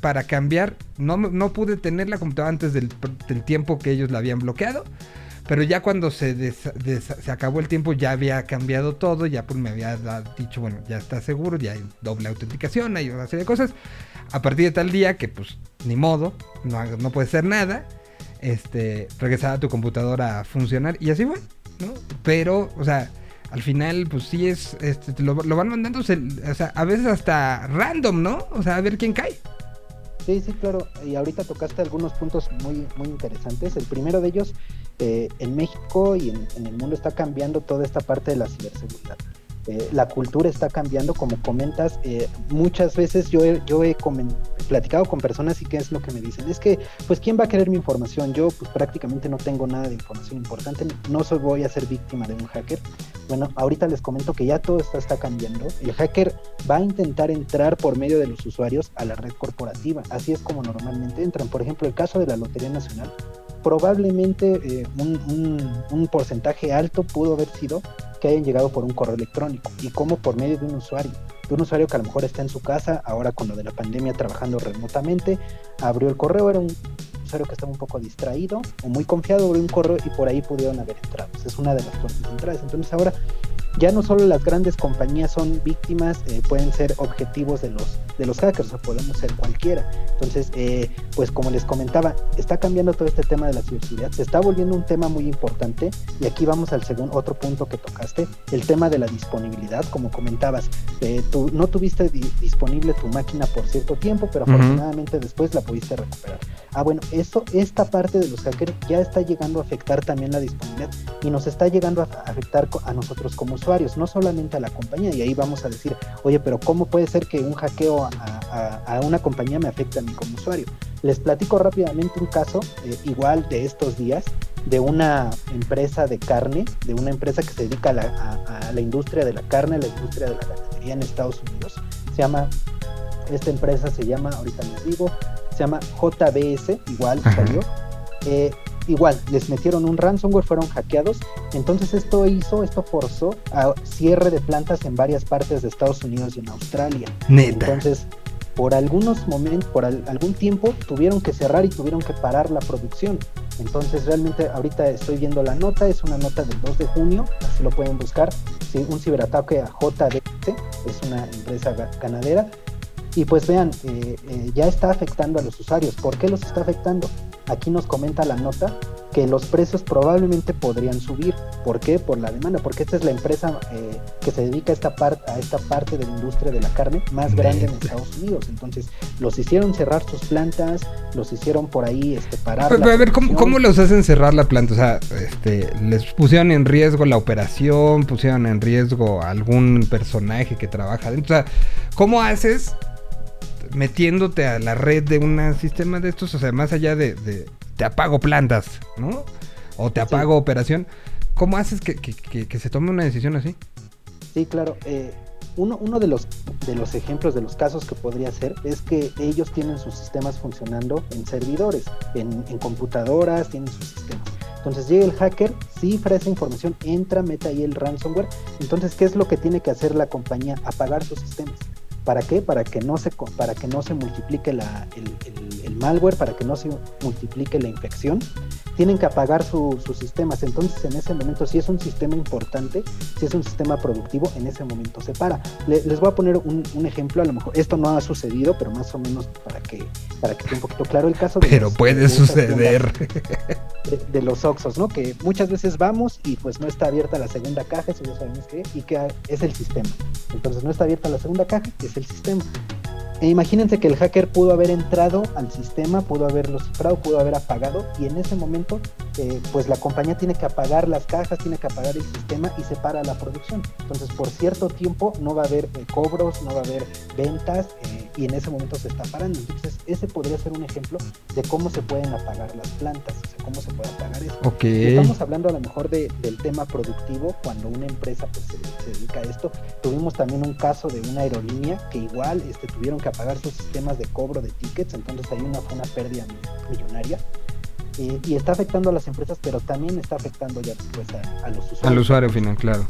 Speaker 1: para cambiar. No, no pude tener la computadora antes del, del tiempo que ellos la habían bloqueado. Pero ya cuando se, des- se acabó el tiempo ya había cambiado todo, ya pues me había dicho, bueno, ya está seguro, ya hay doble autenticación, hay una serie de cosas. A partir de tal día que pues ni modo, no, no puede ser nada, este, regresaba tu computadora a funcionar y así fue. Pero, o sea, al final pues sí es, este, te lo, lo van mandando, o sea, a veces hasta random, ¿no? O sea, a ver quién cae.
Speaker 5: Sí, sí, claro. Y ahorita tocaste algunos puntos muy, muy interesantes. El primero de ellos, eh, en México y en, en el mundo está cambiando toda esta parte de la ciberseguridad. Eh, la cultura está cambiando, como comentas. eh, muchas veces yo he, platicado con personas y qué es lo que me dicen. Es que, pues, ¿quién va a querer mi información? Yo, pues, prácticamente no tengo nada de información importante. No soy, voy a ser víctima de un hacker. Bueno, ahorita les comento que ya todo esto está cambiando. El hacker va a intentar entrar por medio de los usuarios a la red corporativa. Así es como normalmente entran. Por ejemplo, el caso de la Lotería Nacional, probablemente eh, un, porcentaje alto pudo haber sido que hayan llegado por un correo electrónico y como por medio de un usuario. De un usuario que a lo mejor está en su casa, ahora con lo de la pandemia trabajando remotamente, abrió el correo, era un usuario que estaba un poco distraído o muy confiado, abrió un correo y por ahí pudieron haber entrado. Es una de las fuentes de entradas. Entonces ahora ya no solo las grandes compañías son víctimas, eh, pueden ser objetivos de los, de los hackers, o podemos ser cualquiera. Entonces, eh, pues como les comentaba, está cambiando todo este tema de la ciberseguridad, se está volviendo un tema muy importante y aquí vamos al segundo, otro punto que tocaste, el tema de la disponibilidad, como comentabas, eh, tú no tuviste di- disponible tu máquina por cierto tiempo, pero afortunadamente después la pudiste recuperar. Ah, bueno, eso, esta parte de los hackers ya está llegando a afectar también la disponibilidad y nos está llegando a afectar a nosotros como usuarios, no solamente a la compañía. Y ahí vamos a decir, oye, pero ¿cómo puede ser que un hackeo a, a- a una compañía me afecte a mí como usuario? Les platico rápidamente un caso, eh, igual de estos días, de una empresa de carne, de una empresa que se dedica a la, a- a la industria de la carne, a la industria de la ganadería en Estados Unidos. Se llama, esta empresa se llama, ahorita les digo, se llama JBS, igual
Speaker 1: Ajá.
Speaker 5: salió. Eh, igual, les metieron un ransomware, fueron hackeados. Entonces esto hizo, esto forzó a cierre de plantas en varias partes de Estados Unidos y en Australia.
Speaker 1: Neta.
Speaker 5: Entonces, por algunos momentos, por al- algún tiempo, tuvieron que cerrar y tuvieron que parar la producción. Entonces, realmente, ahorita estoy viendo la nota, es una nota del 2 de junio, así lo pueden buscar. Sí, un ciberataque a JDC, es una empresa ga- ganadera. Y pues vean, eh, eh, ya está afectando a los usuarios. ¿Por qué los está afectando? Aquí nos comenta la nota que los precios probablemente podrían subir. ¿Por qué? Por la demanda, porque esta es la empresa eh, que se dedica a esta, par- a esta parte de la industria de la carne más grande en. Estados Unidos. Entonces, los hicieron cerrar sus plantas, los hicieron por ahí este, parar.
Speaker 1: Pero,
Speaker 5: la
Speaker 1: a ver, ¿cómo, los hacen cerrar la planta? O sea, este, les pusieron en riesgo la operación, pusieron en riesgo a algún personaje que trabaja dentro. O sea, ¿cómo haces metiéndote a la red de un sistema de estos? O sea, más allá de, de te apago plantas, ¿no? O te
Speaker 5: Sí.
Speaker 1: apago operación. ¿Cómo haces que, que- que- que se tome una decisión así?
Speaker 5: Sí, claro. eh, uno uno de, los, de los ejemplos, de los casos que podría ser, es que ellos tienen sus sistemas funcionando en servidores, en, en computadoras, tienen sus sistemas. Entonces llega el hacker, cifra esa información, entra, mete ahí el ransomware. Entonces, ¿qué es lo que tiene que hacer la compañía? Apagar sus sistemas. ¿Para qué? Para que no se, para que no se multiplique la- el, el- el malware, para que no se multiplique la infección. Tienen que apagar su- sus sistemas. Entonces, en ese momento, si es un sistema importante, si es un sistema productivo, en ese momento se para. Le- les voy a poner un, un ejemplo, a lo mejor esto no ha sucedido, pero más o menos para que, para que esté un poquito claro el caso. de
Speaker 1: Pero
Speaker 5: los-
Speaker 1: puede
Speaker 5: de
Speaker 1: suceder.
Speaker 5: De, de los Oxos, ¿no? Que muchas veces vamos y pues no está abierta la segunda caja, eso ya sabemos que, y que es el sistema. Entonces no está abierta la segunda caja, es el sistema. E imagínense que el hacker pudo haber entrado al sistema, pudo haberlo cifrado, pudo haber apagado y en ese momento eh, pues la compañía tiene que apagar las cajas, tiene que apagar el sistema y se para la producción. Entonces por cierto tiempo no va a haber eh, cobros, no va a haber ventas eh, y en ese momento se está parando. Entonces ese podría ser un ejemplo de cómo se pueden apagar las plantas, o sea, cómo se puede apagar eso. Estamos hablando a lo mejor de- del tema productivo cuando una empresa pues, se, se dedica a esto. Tuvimos también un caso de una aerolínea que igual este, tuvieron que apagar sus sistemas de cobro de tickets, entonces ahí una, fue una pérdida mi- millonaria. Eh, y está afectando a las empresas, pero también está afectando ya pues, a, a los usuarios.
Speaker 1: Al usuario final, claro.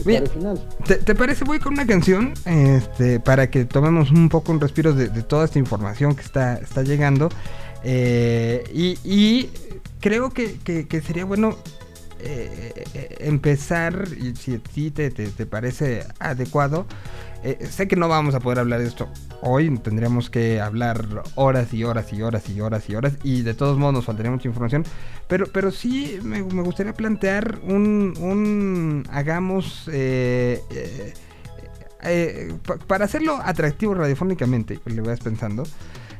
Speaker 5: usuario final.
Speaker 1: ¿Te, te parece? Voy con una canción este, para que tomemos un poco un respiro de, de toda esta información que está, está llegando. Eh, y, y creo que, que- que sería bueno eh, eh, empezar, y si ti te, te- te parece adecuado, eh, sé que no vamos a poder hablar de esto hoy, tendríamos que hablar horas y horas y horas y horas y horas, y de todos modos nos faltaría mucha información, pero, pero sí me, gustaría plantear un, un hagamos... eh, eh, pa- para hacerlo atractivo radiofónicamente, le vas pensando,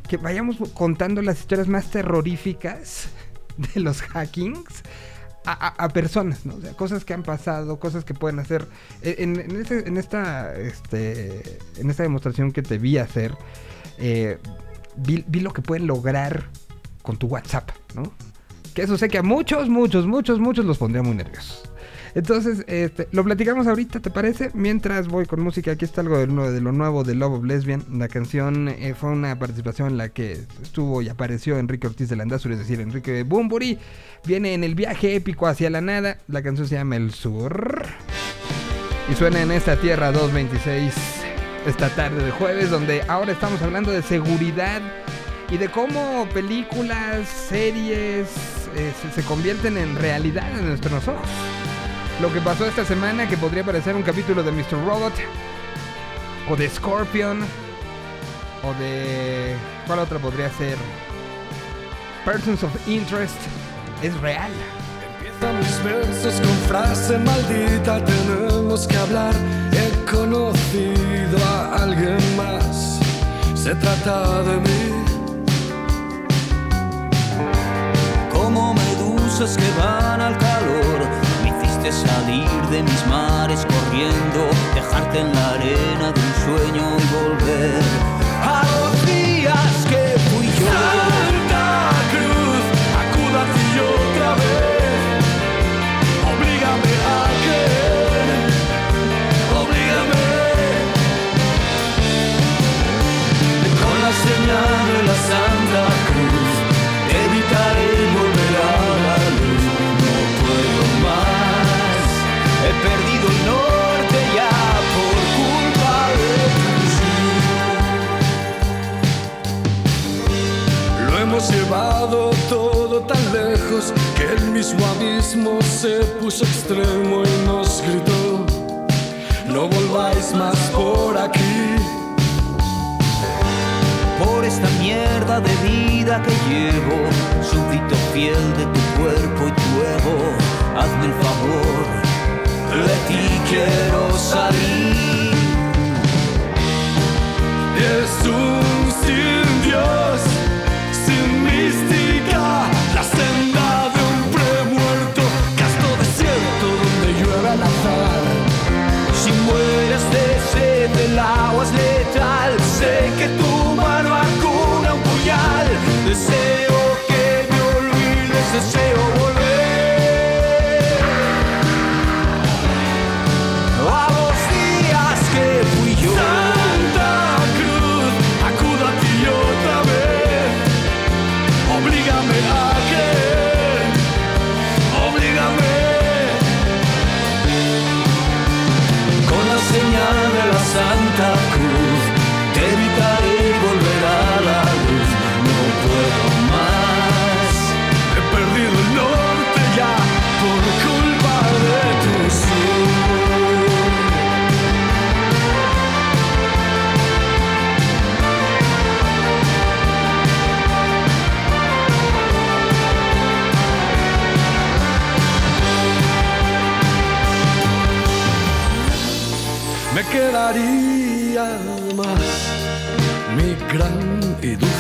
Speaker 1: que vayamos contando las historias más terroríficas de los hackings a, personas, ¿no? O sea, cosas que han pasado, cosas que pueden hacer. E, en esta, este, en esta demostración que te vi hacer, eh, vi, vi lo que pueden lograr con tu WhatsApp, ¿no? Que eso sé que a muchos, muchos, muchos, muchos los pondría muy nerviosos. Entonces, este, lo platicamos ahorita, ¿te parece? Mientras voy con música, aquí está algo de lo, nuevo de Love of Lesbian. La canción eh, fue una participación en la que estuvo y apareció Enrique Ortiz de Landazur, es decir, Enrique Bumburi. Viene en el viaje épico hacia la nada. La canción se llama El Sur. Y suena en esta tierra 226 esta tarde de jueves, donde ahora estamos hablando de seguridad y de cómo películas, series eh, se, se convierten en realidad en nuestros ojos. Lo que pasó esta semana, que podría parecer un capítulo de Mr. Robot, o de Scorpion, o de. ¿Cuál otra podría ser? Persons of Interest, es real.
Speaker 6: Empiezan mis versos con frase maldita, tenemos que hablar. He conocido a alguien más, se trata de mí.
Speaker 7: como medusas que van al calor. Salir de mis mares corriendo, dejarte en la arena de un sueño y volver
Speaker 6: llevado todo tan lejos que el mismo abismo se puso extremo y nos gritó, no volváis más por aquí.
Speaker 7: por esta mierda de vida que llevo, súbdito fiel de tu cuerpo y tu ego, hazme el favor, de ti quiero salir.
Speaker 6: Es un sin Dios, senda de un premuerto, casto desierto donde llueve al azar.
Speaker 7: Si mueres de sed, el agua es letal, sé que tu mano acuna un puñal, deseo que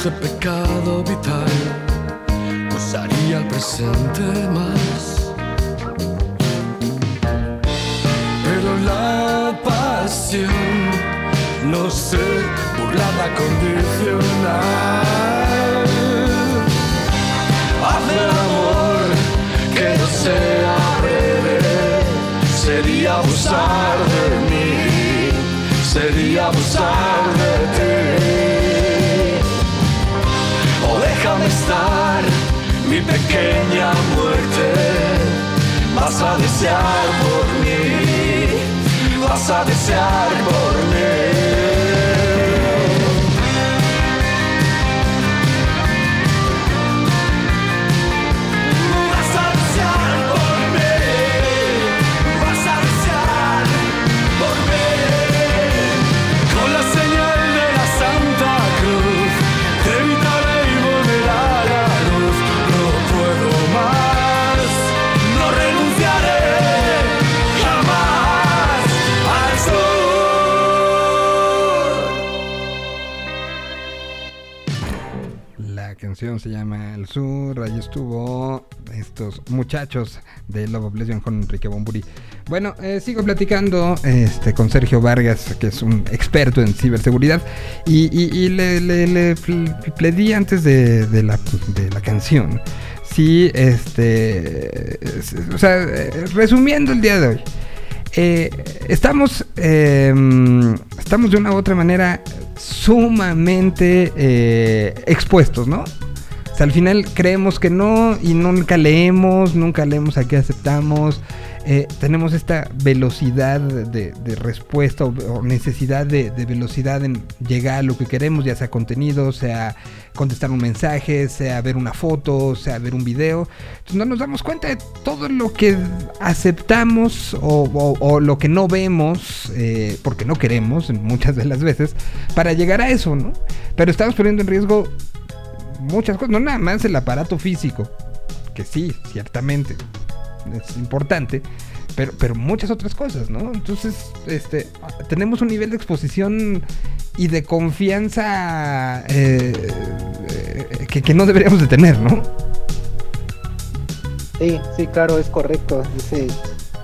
Speaker 6: dulce pecado vital, usaría el presente más. Pero la pasión, no sé, burlada condicional. Hacer amor que no sea breve sería abusar de mí, sería abusar de ti. Estar, mi pequeña muerte, vas a desear por mí, vas a desear por mí.
Speaker 1: Canción se llama El Sur. Ahí estuvo estos muchachos de Love of Lesbian con Enrique Bomburi. Bueno, eh, sigo platicando este, con Sergio Vargas, que es un experto en ciberseguridad. Y, le, le- antes de, de la, de la canción. Sí, este. es- O sea, eh, resumiendo el día de hoy. Eh, estamos, eh, estamos de una u otra manera sumamente eh, expuestos, ¿no? O sea, al final creemos que no y nunca leemos, nunca leemos a qué aceptamos. eh, tenemos esta velocidad de, respuesta o, o necesidad de, de velocidad en llegar a lo que queremos, ya sea contenido, sea contestar un mensaje, sea ver una foto, sea ver un video. Entonces no nos damos cuenta de todo lo que aceptamos o, lo que no vemos, eh, porque no queremos muchas de las veces, para llegar a eso, ¿no? Pero estamos poniendo en riesgo muchas cosas, no nada más el aparato físico, que sí, ciertamente es importante, pero, pero muchas otras cosas, ¿no? Entonces, este, tenemos un nivel de exposición y de confianza eh, eh, que, que no deberíamos de tener, ¿no?
Speaker 5: Sí, sí, claro, es correcto. Dice,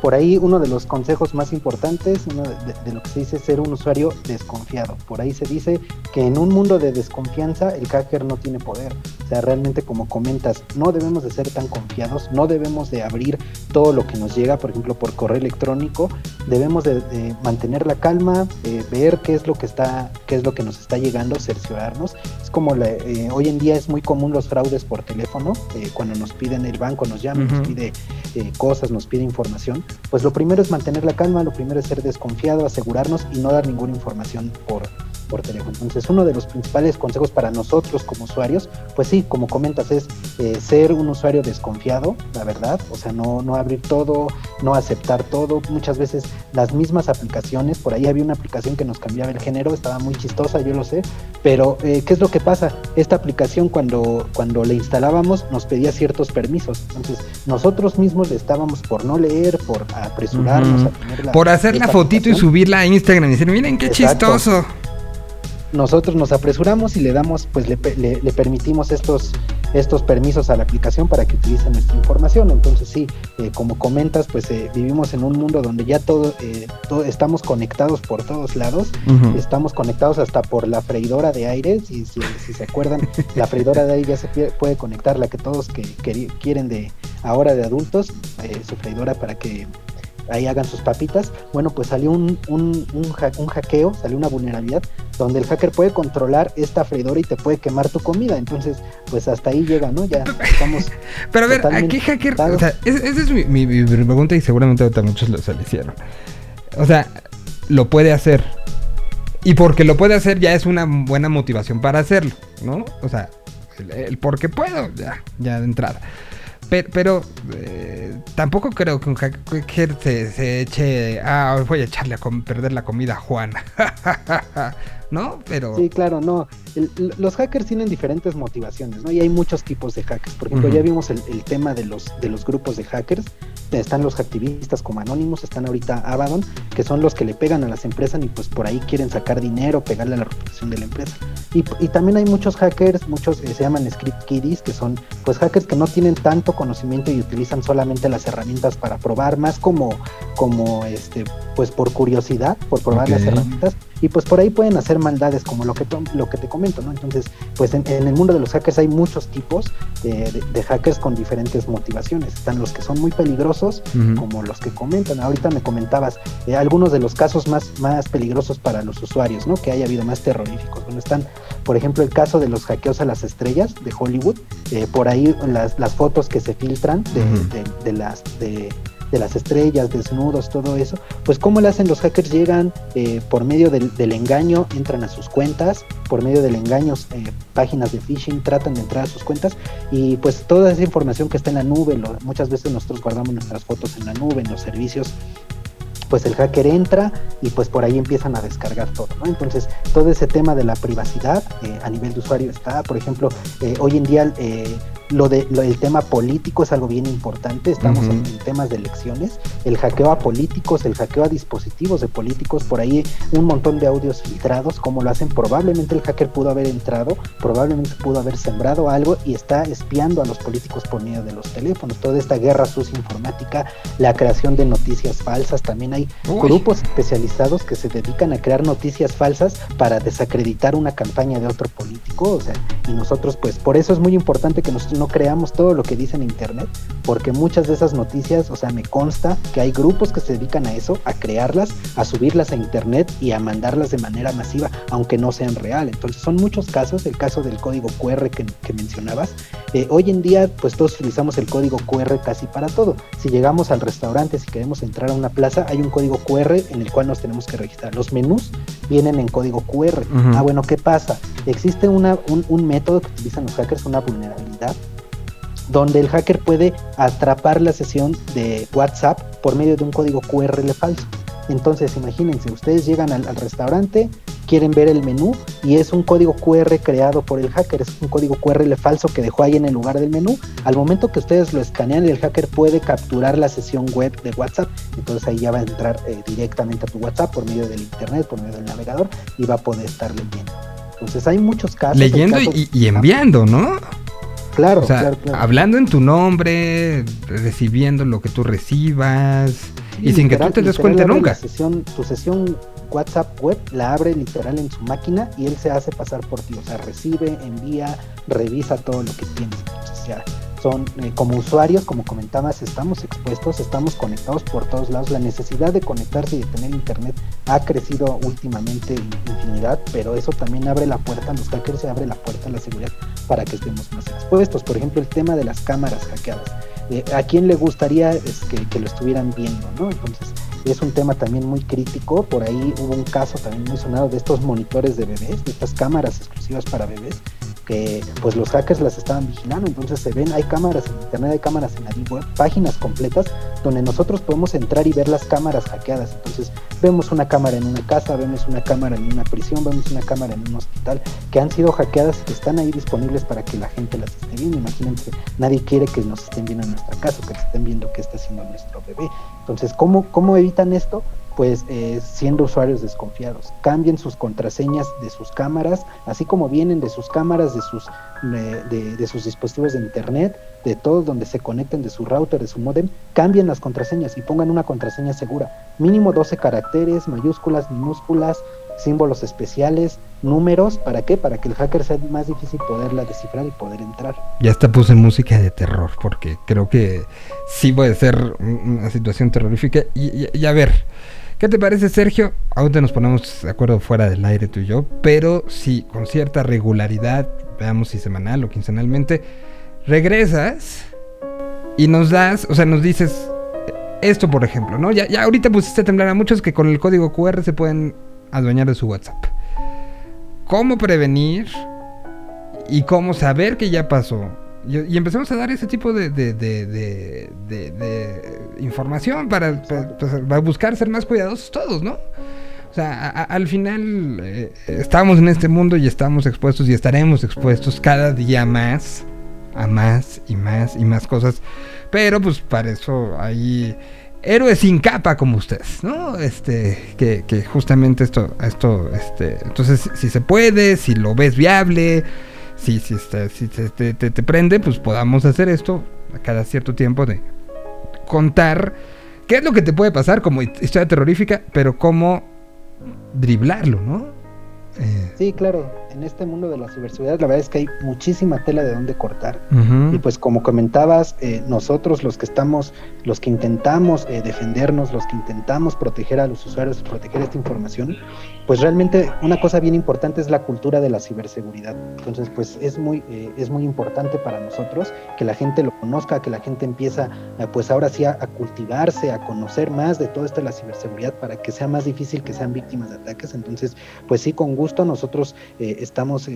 Speaker 5: por ahí uno de los consejos más importantes, uno de, lo que se dice es ser un usuario desconfiado. Por ahí se dice que en un mundo de desconfianza el hacker no tiene poder. O sea, realmente como comentas, no debemos de ser tan confiados, no debemos de abrir todo lo que nos llega, por ejemplo, por correo electrónico. Debemos de, de mantener la calma, eh, ver qué es lo que está, qué es lo que nos está llegando, cerciorarnos. Es como la- eh, hoy en día es muy común los fraudes por teléfono, eh, cuando nos piden el banco, nos llama,
Speaker 1: Ujú.
Speaker 5: nos pide eh, cosas, nos pide información. Pues lo primero es mantener la calma, lo primero es ser desconfiado, asegurarnos y no dar ninguna información por, por teléfono. Entonces, uno de los principales consejos para nosotros como usuarios, pues sí, como comentas, es eh, ser un usuario desconfiado, la verdad, o sea, no, no abrir todo, no aceptar todo. Muchas veces las mismas aplicaciones, por ahí había una aplicación que nos cambiaba el género, estaba muy chistosa, yo lo sé, pero eh, ¿qué es lo que pasa? Esta aplicación cuando, cuando la instalábamos nos pedía ciertos permisos, entonces nosotros mismos le estábamos por no leer, por apresurarnos a tener la,
Speaker 1: Por hacer la fotito y subirla a Instagram y decir, miren qué
Speaker 5: Exacto.
Speaker 1: chistoso.
Speaker 5: Nosotros nos apresuramos y le damos, pues le, le- le permitimos estos, estos permisos a la aplicación para que utilice nuestra información. Entonces sí, eh, como comentas, pues eh, vivimos en un mundo donde ya todo, eh, todo- estamos conectados por todos lados. Estamos conectados hasta por la freidora de aire. Si, si, si se acuerdan, la freidora de aire ya se puede conectar, la que todos que, queri- quieren de ahora de adultos, eh, su freidora para que ahí hagan sus papitas. Bueno, pues salió un, un, un, ha- un hackeo, salió una vulnerabilidad donde el hacker puede controlar esta freidora y te puede quemar tu comida. Entonces, pues hasta ahí llega, ¿no? Ya estamos.
Speaker 1: Pero a ver, ¿a qué hacker? O sea, es- esa es mi, mi- mi pregunta y seguramente ahorita muchos lo, se le hicieron. O sea, lo puede hacer. Y porque lo puede hacer ya es una buena motivación para hacerlo, ¿no? O sea, el, el porque puedo, ya, ya de entrada. Pero, eh, tampoco creo que un hacker se, eche, ah, voy a echarle a perder la comida a Juana. ¿no? Pero...
Speaker 5: Sí, claro, no. El- los hackers tienen diferentes motivaciones, ¿no? Y hay muchos tipos de hackers. Por ejemplo,
Speaker 1: Ujú.
Speaker 5: ya vimos el, el tema de los, de los grupos de hackers. Están los activistas como Anonymous, están ahorita Abaddon, que son los que le pegan a las empresas y pues por ahí quieren sacar dinero, pegarle a la reputación de la empresa. Y, y también hay muchos hackers, muchos eh, se llaman script kiddies, que son pues hackers que no tienen tanto conocimiento y utilizan solamente las herramientas para probar, más como, como este, pues por curiosidad, por probar las
Speaker 1: Ok.
Speaker 5: herramientas. Y pues por ahí pueden hacer maldades como lo que, lo que te comento, ¿no? Entonces, pues en, en el mundo de los hackers hay muchos tipos de, de- de hackers con diferentes motivaciones. Están los que son muy peligrosos, como los que comentan. Ahorita me comentabas eh, algunos de los casos más, más peligrosos para los usuarios, ¿no? Que haya habido más terroríficos. Bueno, están, por ejemplo, el caso de los hackeos a las estrellas de Hollywood. Eh, por ahí las, las fotos que se filtran de- de las de, de las estrellas, desnudos, todo eso. Pues cómo le hacen los hackers llegan eh, por medio del, engaño, entran a sus cuentas, por medio del engaño, eh, páginas de phishing, tratan de entrar a sus cuentas y pues toda esa información que está en la nube, muchas veces nosotros guardamos nuestras fotos en la nube, en los servicios pues el hacker entra y pues por ahí empiezan a descargar todo, ¿no? Entonces, todo ese tema de la privacidad eh, a nivel de usuario está, por ejemplo, hoy en día lo de lo- el tema político es algo bien importante, estamos en, en temas de elecciones, el hackeo a políticos, el hackeo a dispositivos de políticos, por ahí un montón de audios filtrados, como lo hacen, probablemente el hacker pudo haber entrado, probablemente pudo haber sembrado algo y está espiando a los políticos por medio de los teléfonos, toda esta guerra sucia informática, la creación de noticias falsas, también hay
Speaker 1: Uy.
Speaker 5: grupos especializados que se dedican a crear noticias falsas para desacreditar una campaña de otro político, o sea, y nosotros pues por eso es muy importante que nosotros no creamos todo lo que dice en internet, porque muchas de esas noticias, o sea, me consta que hay grupos que se dedican a eso, a crearlas, a subirlas a internet y a mandarlas de manera masiva, aunque no sean real. Entonces son muchos casos, el caso del código QR que, que mencionabas, eh, hoy en día pues todos utilizamos el código QR casi para todo. Si llegamos al restaurante, si queremos entrar a una plaza, hay un código QR en el cual nos tenemos que registrar. Los menús vienen en código QR. Ah, bueno, ¿qué pasa? Existe una, un, un método que utilizan los hackers, una vulnerabilidad, donde el hacker puede atrapar la sesión de WhatsApp por medio de un código QRL falso. Entonces, imagínense, ustedes llegan al, al restaurante, quieren ver el menú y es un código QR creado por el hacker, es un código QRL falso que dejó ahí en el lugar del menú. Al momento que ustedes lo escanean, el hacker puede capturar la sesión web de WhatsApp. Entonces ahí ya va a entrar eh, directamente a tu WhatsApp por medio del internet, por medio del navegador y va a poder estar leyendo. Entonces hay muchos casos.
Speaker 1: Leyendo y enviando, ¿no?
Speaker 5: Claro,
Speaker 1: o sea,
Speaker 5: claro, claro.
Speaker 1: hablando en tu nombre, recibiendo lo que tú recibas y sin que tú te des cuenta nunca.
Speaker 5: sesión, tu sesión WhatsApp web la abre literal en su máquina y él se hace pasar por ti. O sea, recibe, envía, revisa todo lo que tienes. Son, eh, como usuarios, como comentabas, estamos expuestos, estamos conectados por todos lados. La necesidad de conectarse y de tener internet ha crecido últimamente in- infinidad, pero eso también abre la puerta, a los hackers se abre la puerta a la seguridad para que estemos más expuestos. Por ejemplo, el tema de las cámaras hackeadas. Eh, ¿A quién le gustaría que, que lo estuvieran viendo? ¿no? Entonces, es un tema también muy crítico. Por ahí hubo un caso también muy sonado de estos monitores de bebés, de estas cámaras exclusivas para bebés, que pues los hackers las estaban vigilando. Entonces se ven, hay cámaras en internet, hay cámaras en la web, páginas completas donde nosotros podemos entrar y ver las cámaras hackeadas. Entonces vemos una cámara en una casa, vemos una cámara en una prisión, vemos una cámara en un hospital que han sido hackeadas y que están ahí disponibles para que la gente las esté viendo. Imagínense, nadie quiere que nos estén viendo en nuestra casa, o que estén viendo qué está haciendo nuestro bebé. Entonces, ¿cómo, cómo evitan esto? Pues eh, siendo usuarios desconfiados. Cambien sus contraseñas de sus cámaras, así como vienen de sus cámaras, de sus, de sus dispositivos de internet, de todos donde se conecten, de su router, de su modem. Cambien las contraseñas y pongan una contraseña segura. Mínimo 12 caracteres, mayúsculas, minúsculas, símbolos especiales, números. ¿Para qué? Para que el hacker sea más difícil poderla descifrar y poder entrar.
Speaker 1: Ya hasta puse música de terror porque creo que sí puede ser un- una situación terrorífica. Y- y a ver, ¿qué te parece Sergio? Te nos ponemos de acuerdo fuera del aire tú y yo, pero si con cierta regularidad, veamos si semanal o quincenalmente, regresas y nos das, o sea, nos dices esto por ejemplo, ¿no? Ya, ya ahorita pusiste a temblar a muchos que con el código QR se pueden adueñar de su WhatsApp. ¿Cómo prevenir y cómo saber que ya pasó? Y, empezamos a dar ese tipo de, de- de- de- información para, pues, para buscar ser más cuidadosos todos, ¿no? O sea, a- al final eh, estamos en este mundo y estamos expuestos y estaremos expuestos cada día más a más y más y más cosas. Pero pues para eso hay héroes sin capa como ustedes, ¿no? Este, que, que justamente esto, esto, este, entonces si se puede, si lo ves viable, si, si, este, si te, te- prende, pues podamos hacer esto a cada cierto tiempo de contar qué es lo que te puede pasar como historia terrorífica, pero cómo driblarlo, ¿no? Eh,
Speaker 5: Sí, claro, en este mundo de la ciberseguridad la verdad es que hay muchísima tela de dónde cortar. Y pues como comentabas, eh, nosotros los que estamos, los que intentamos eh, defendernos, los que intentamos proteger a los usuarios, proteger esta información, pues realmente una cosa bien importante es la cultura de la ciberseguridad. Entonces, pues es muy, eh, es muy importante para nosotros que la gente lo conozca, que la gente empieza, eh, pues ahora sí, a, cultivarse, a conocer más de todo esto de la ciberseguridad para que sea más difícil que sean víctimas de ataques. Entonces, pues sí, con gusto nosotros eh, estamos,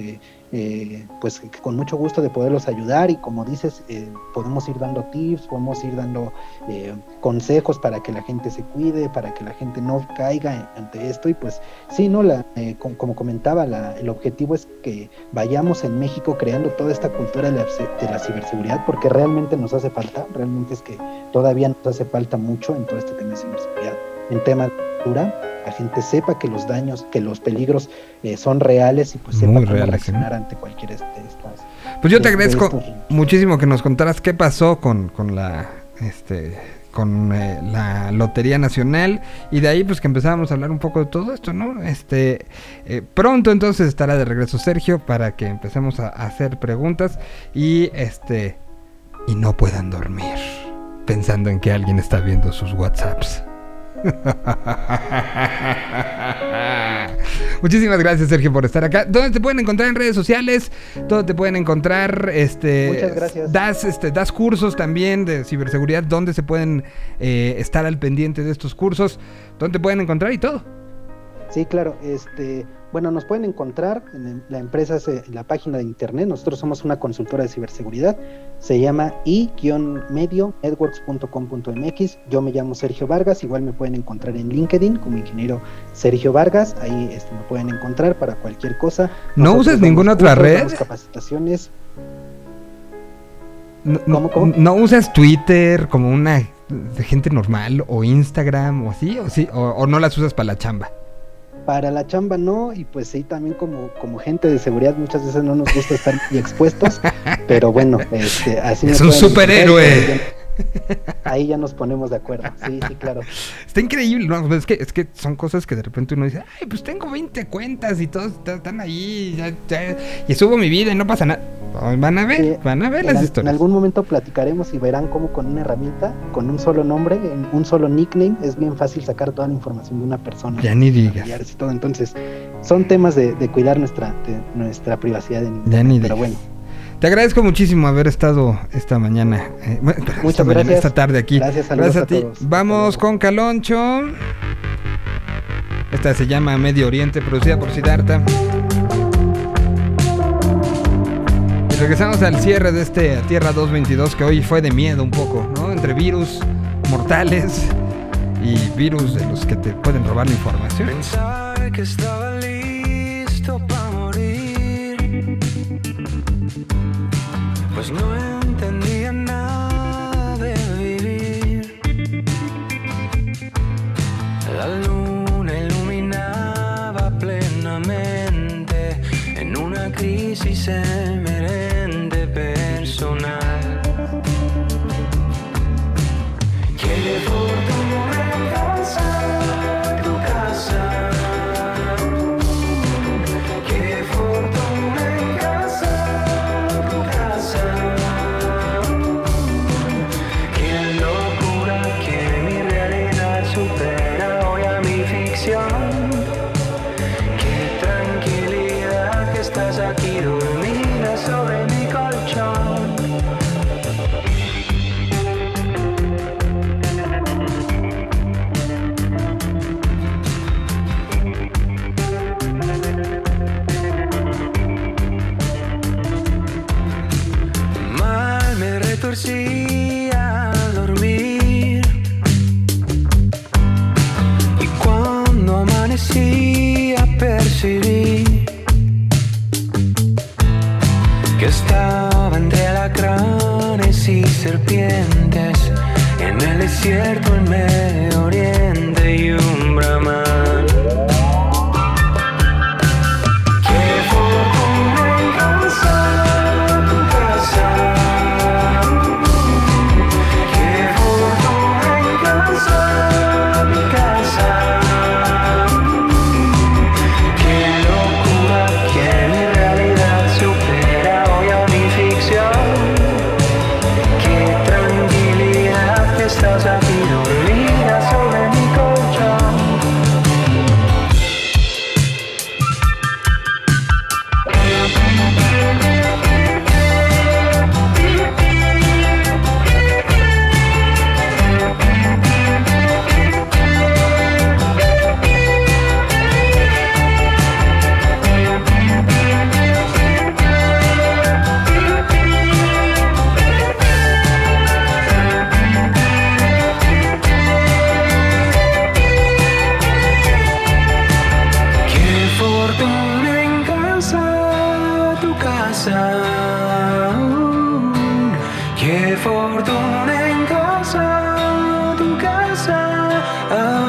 Speaker 5: eh, pues con mucho gusto de poderlos ayudar y como dices, eh, podemos ir dando tips, podemos ir dando eh, consejos para que la gente se cuide, para que la gente no caiga ante esto. Y pues sí, no, la, eh, com- como comentaba, la- el objetivo es que vayamos en México creando toda esta cultura de la, de la ciberseguridad porque realmente nos hace falta, realmente es que todavía nos hace falta mucho en todo este tema de ciberseguridad, en tema de cultura, la gente sepa que los daños, que los peligros eh, son reales y pues sepa
Speaker 1: Muy
Speaker 5: cómo
Speaker 1: reales,
Speaker 5: reaccionar ante cualquier este, estas.
Speaker 1: Pues yo te
Speaker 5: de- de
Speaker 1: agradezco
Speaker 5: estos-
Speaker 1: muchísimo que nos contaras qué pasó con, con la este con eh, la Lotería Nacional y de ahí pues que empezábamos a hablar un poco de todo esto, ¿no? Este eh, pronto entonces estará de regreso Sergio para que empecemos a, a hacer preguntas y este y no puedan dormir pensando en que alguien está viendo sus WhatsApps. Muchísimas gracias Sergio por estar acá. ¿Dónde te pueden encontrar en redes sociales? ¿Dónde te pueden encontrar? Este,
Speaker 5: Muchas gracias.
Speaker 1: Das, este, das cursos también de ciberseguridad. ¿Dónde se pueden eh, estar al pendiente de estos cursos? ¿Dónde te pueden encontrar y todo?
Speaker 5: Sí, claro. Este, bueno, nos pueden encontrar en la empresa, se- en la página de internet. Nosotros somos una consultora de ciberseguridad. Se llama i-medionetworks.com.mx. Yo me llamo Sergio Vargas. Igual me pueden encontrar en LinkedIn como ingeniero Sergio Vargas. Ahí este, me pueden encontrar para cualquier cosa.
Speaker 1: ¿No
Speaker 5: Nosotros damos
Speaker 1: ninguna otra
Speaker 5: cursos,
Speaker 1: red?
Speaker 5: capacitaciones.
Speaker 1: No,
Speaker 5: ¿Cómo, cómo?
Speaker 1: ¿No usas Twitter como una de gente normal o Instagram o así? ¿O, sí? o, o no las usas para la chamba?
Speaker 5: Para la chamba no, y pues sí, también como, como gente de seguridad muchas veces no nos gusta estar expuestos, pero bueno, este, así
Speaker 1: Es un superhéroe.
Speaker 5: Ahí ya, nos ponemos de acuerdo, sí, sí, claro.
Speaker 1: Está increíble, ¿no? Pues Es que, es que son cosas que de repente uno dice, ay, pues tengo 20 cuentas y todos est- están ahí, ya- ya- y subo mi vida y no pasa nada. Van a ver,
Speaker 5: Sí,
Speaker 1: van a ver
Speaker 5: En,
Speaker 1: las
Speaker 5: al- en
Speaker 1: historias.
Speaker 5: algún momento platicaremos y verán cómo con una herramienta, con un solo nombre, un solo nickname, es bien fácil sacar toda la información de una persona.
Speaker 1: Ya ni digas.
Speaker 5: y todo. Entonces, son temas de, de cuidar nuestra, de nuestra privacidad en
Speaker 1: Ya ni
Speaker 5: Pero
Speaker 1: digas.
Speaker 5: bueno,
Speaker 1: Te agradezco muchísimo haber estado esta mañana, eh, bueno, esta mañana, tarde aquí.
Speaker 5: Gracias,
Speaker 1: a
Speaker 5: a
Speaker 1: ti.
Speaker 5: todos.
Speaker 1: Vamos con Caloncho. Esta se llama Medio Oriente, producida por Siddhartha. Y regresamos al cierre de este Tierra 222 que hoy fue de miedo un poco, ¿no? Entre virus mortales y virus de los que te pueden robar la información.
Speaker 6: Pensar que estaba pretend en el
Speaker 8: desierto en medio. Qué fortuna en casa, tu casa.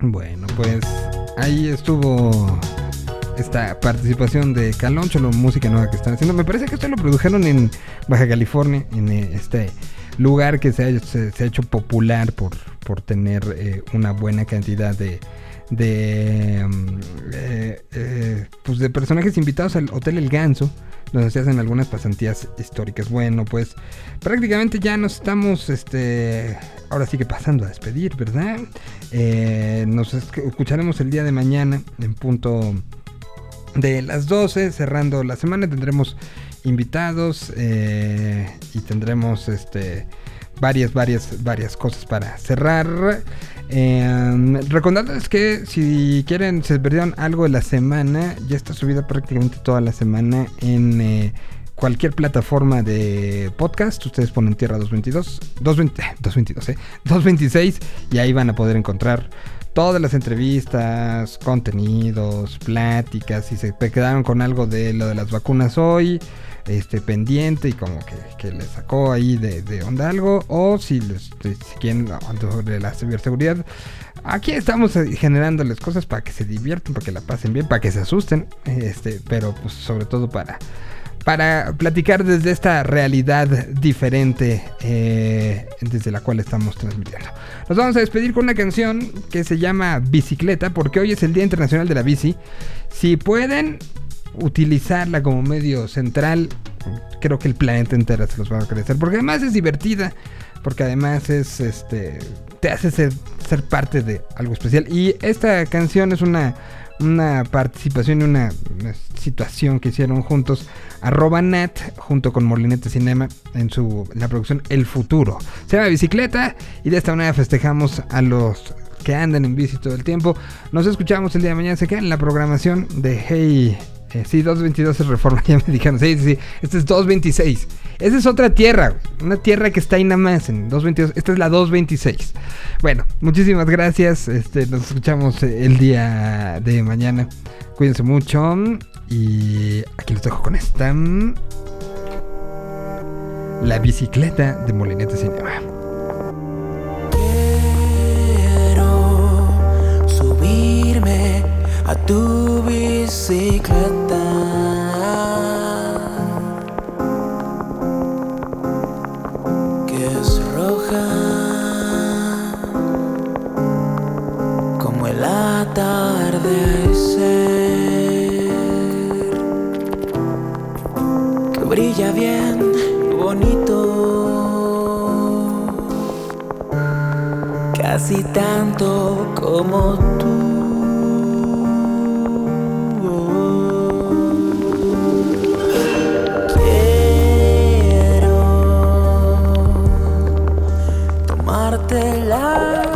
Speaker 1: Bueno, pues ahí estuvo esta participación de Caloncho, la música nueva que están haciendo. Me parece que esto lo produjeron en Baja California, en eh, este lugar que se ha, se- ha hecho popular por, por tener eh, una buena cantidad de, de, mm, eh, eh, pues de personajes invitados al Hotel El Ganso, donde se hacen algunas pasantías históricas. Bueno, pues prácticamente ya nos estamos, este, ahora sí que pasando a despedir, ¿verdad? Eh, nos esc- escucharemos el día de mañana en punto de las 12, cerrando la semana. Tendremos invitados y tendremos este varias, varias, varias cosas para cerrar. Eh, que si quieren, se perdieron algo de la semana, ya está subida prácticamente toda la semana en eh, cualquier plataforma de podcast. Ustedes ponen Tierra 222, 220, 222, eh, 226 y ahí van a poder encontrar todas las entrevistas, contenidos, pláticas. Si se quedaron con algo de lo de las vacunas hoy, este pendiente y como que, que les sacó ahí de, de onda algo, o si, les, si quieren sobre la ciberseguridad. Aquí estamos eh, generándoles cosas para que se diviertan, para que la pasen bien, para que se asusten, este, pero pues sobre todo para para platicar desde esta realidad diferente eh, desde la cual estamos transmitiendo. Nos vamos a despedir con una canción que se llama Bicicleta, porque hoy es el Día Internacional de la Bici. Si pueden utilizarla como medio central, creo que el planeta entero se los va a agradecer, porque además es divertida, porque además es este te hace ser, ser parte de algo especial. Y esta canción es una, una participación y una, situación que hicieron juntos arroba Nat junto con Molinete Cinema en su la producción El Futuro. Se llama Bicicleta y de esta manera festejamos a los que andan en bici todo el tiempo. Nos escuchamos el día de mañana. Se quedan en la programación de Hey. Eh, sí, 222 es reforma, ya me dijeron. Sí, sí, sí. Este es 226. Esa es otra tierra, una tierra que está ahí nada más en 222. Esta es la 226. Bueno, muchísimas gracias. Este, nos escuchamos eh, el día de mañana. Cuídense mucho. Y aquí los dejo con esta. La bicicleta de Molinete Cinema.
Speaker 7: A tu bicicleta. Que es roja como el atardecer. Que brilla bien, bonito casi tanto como tú. Tomarte la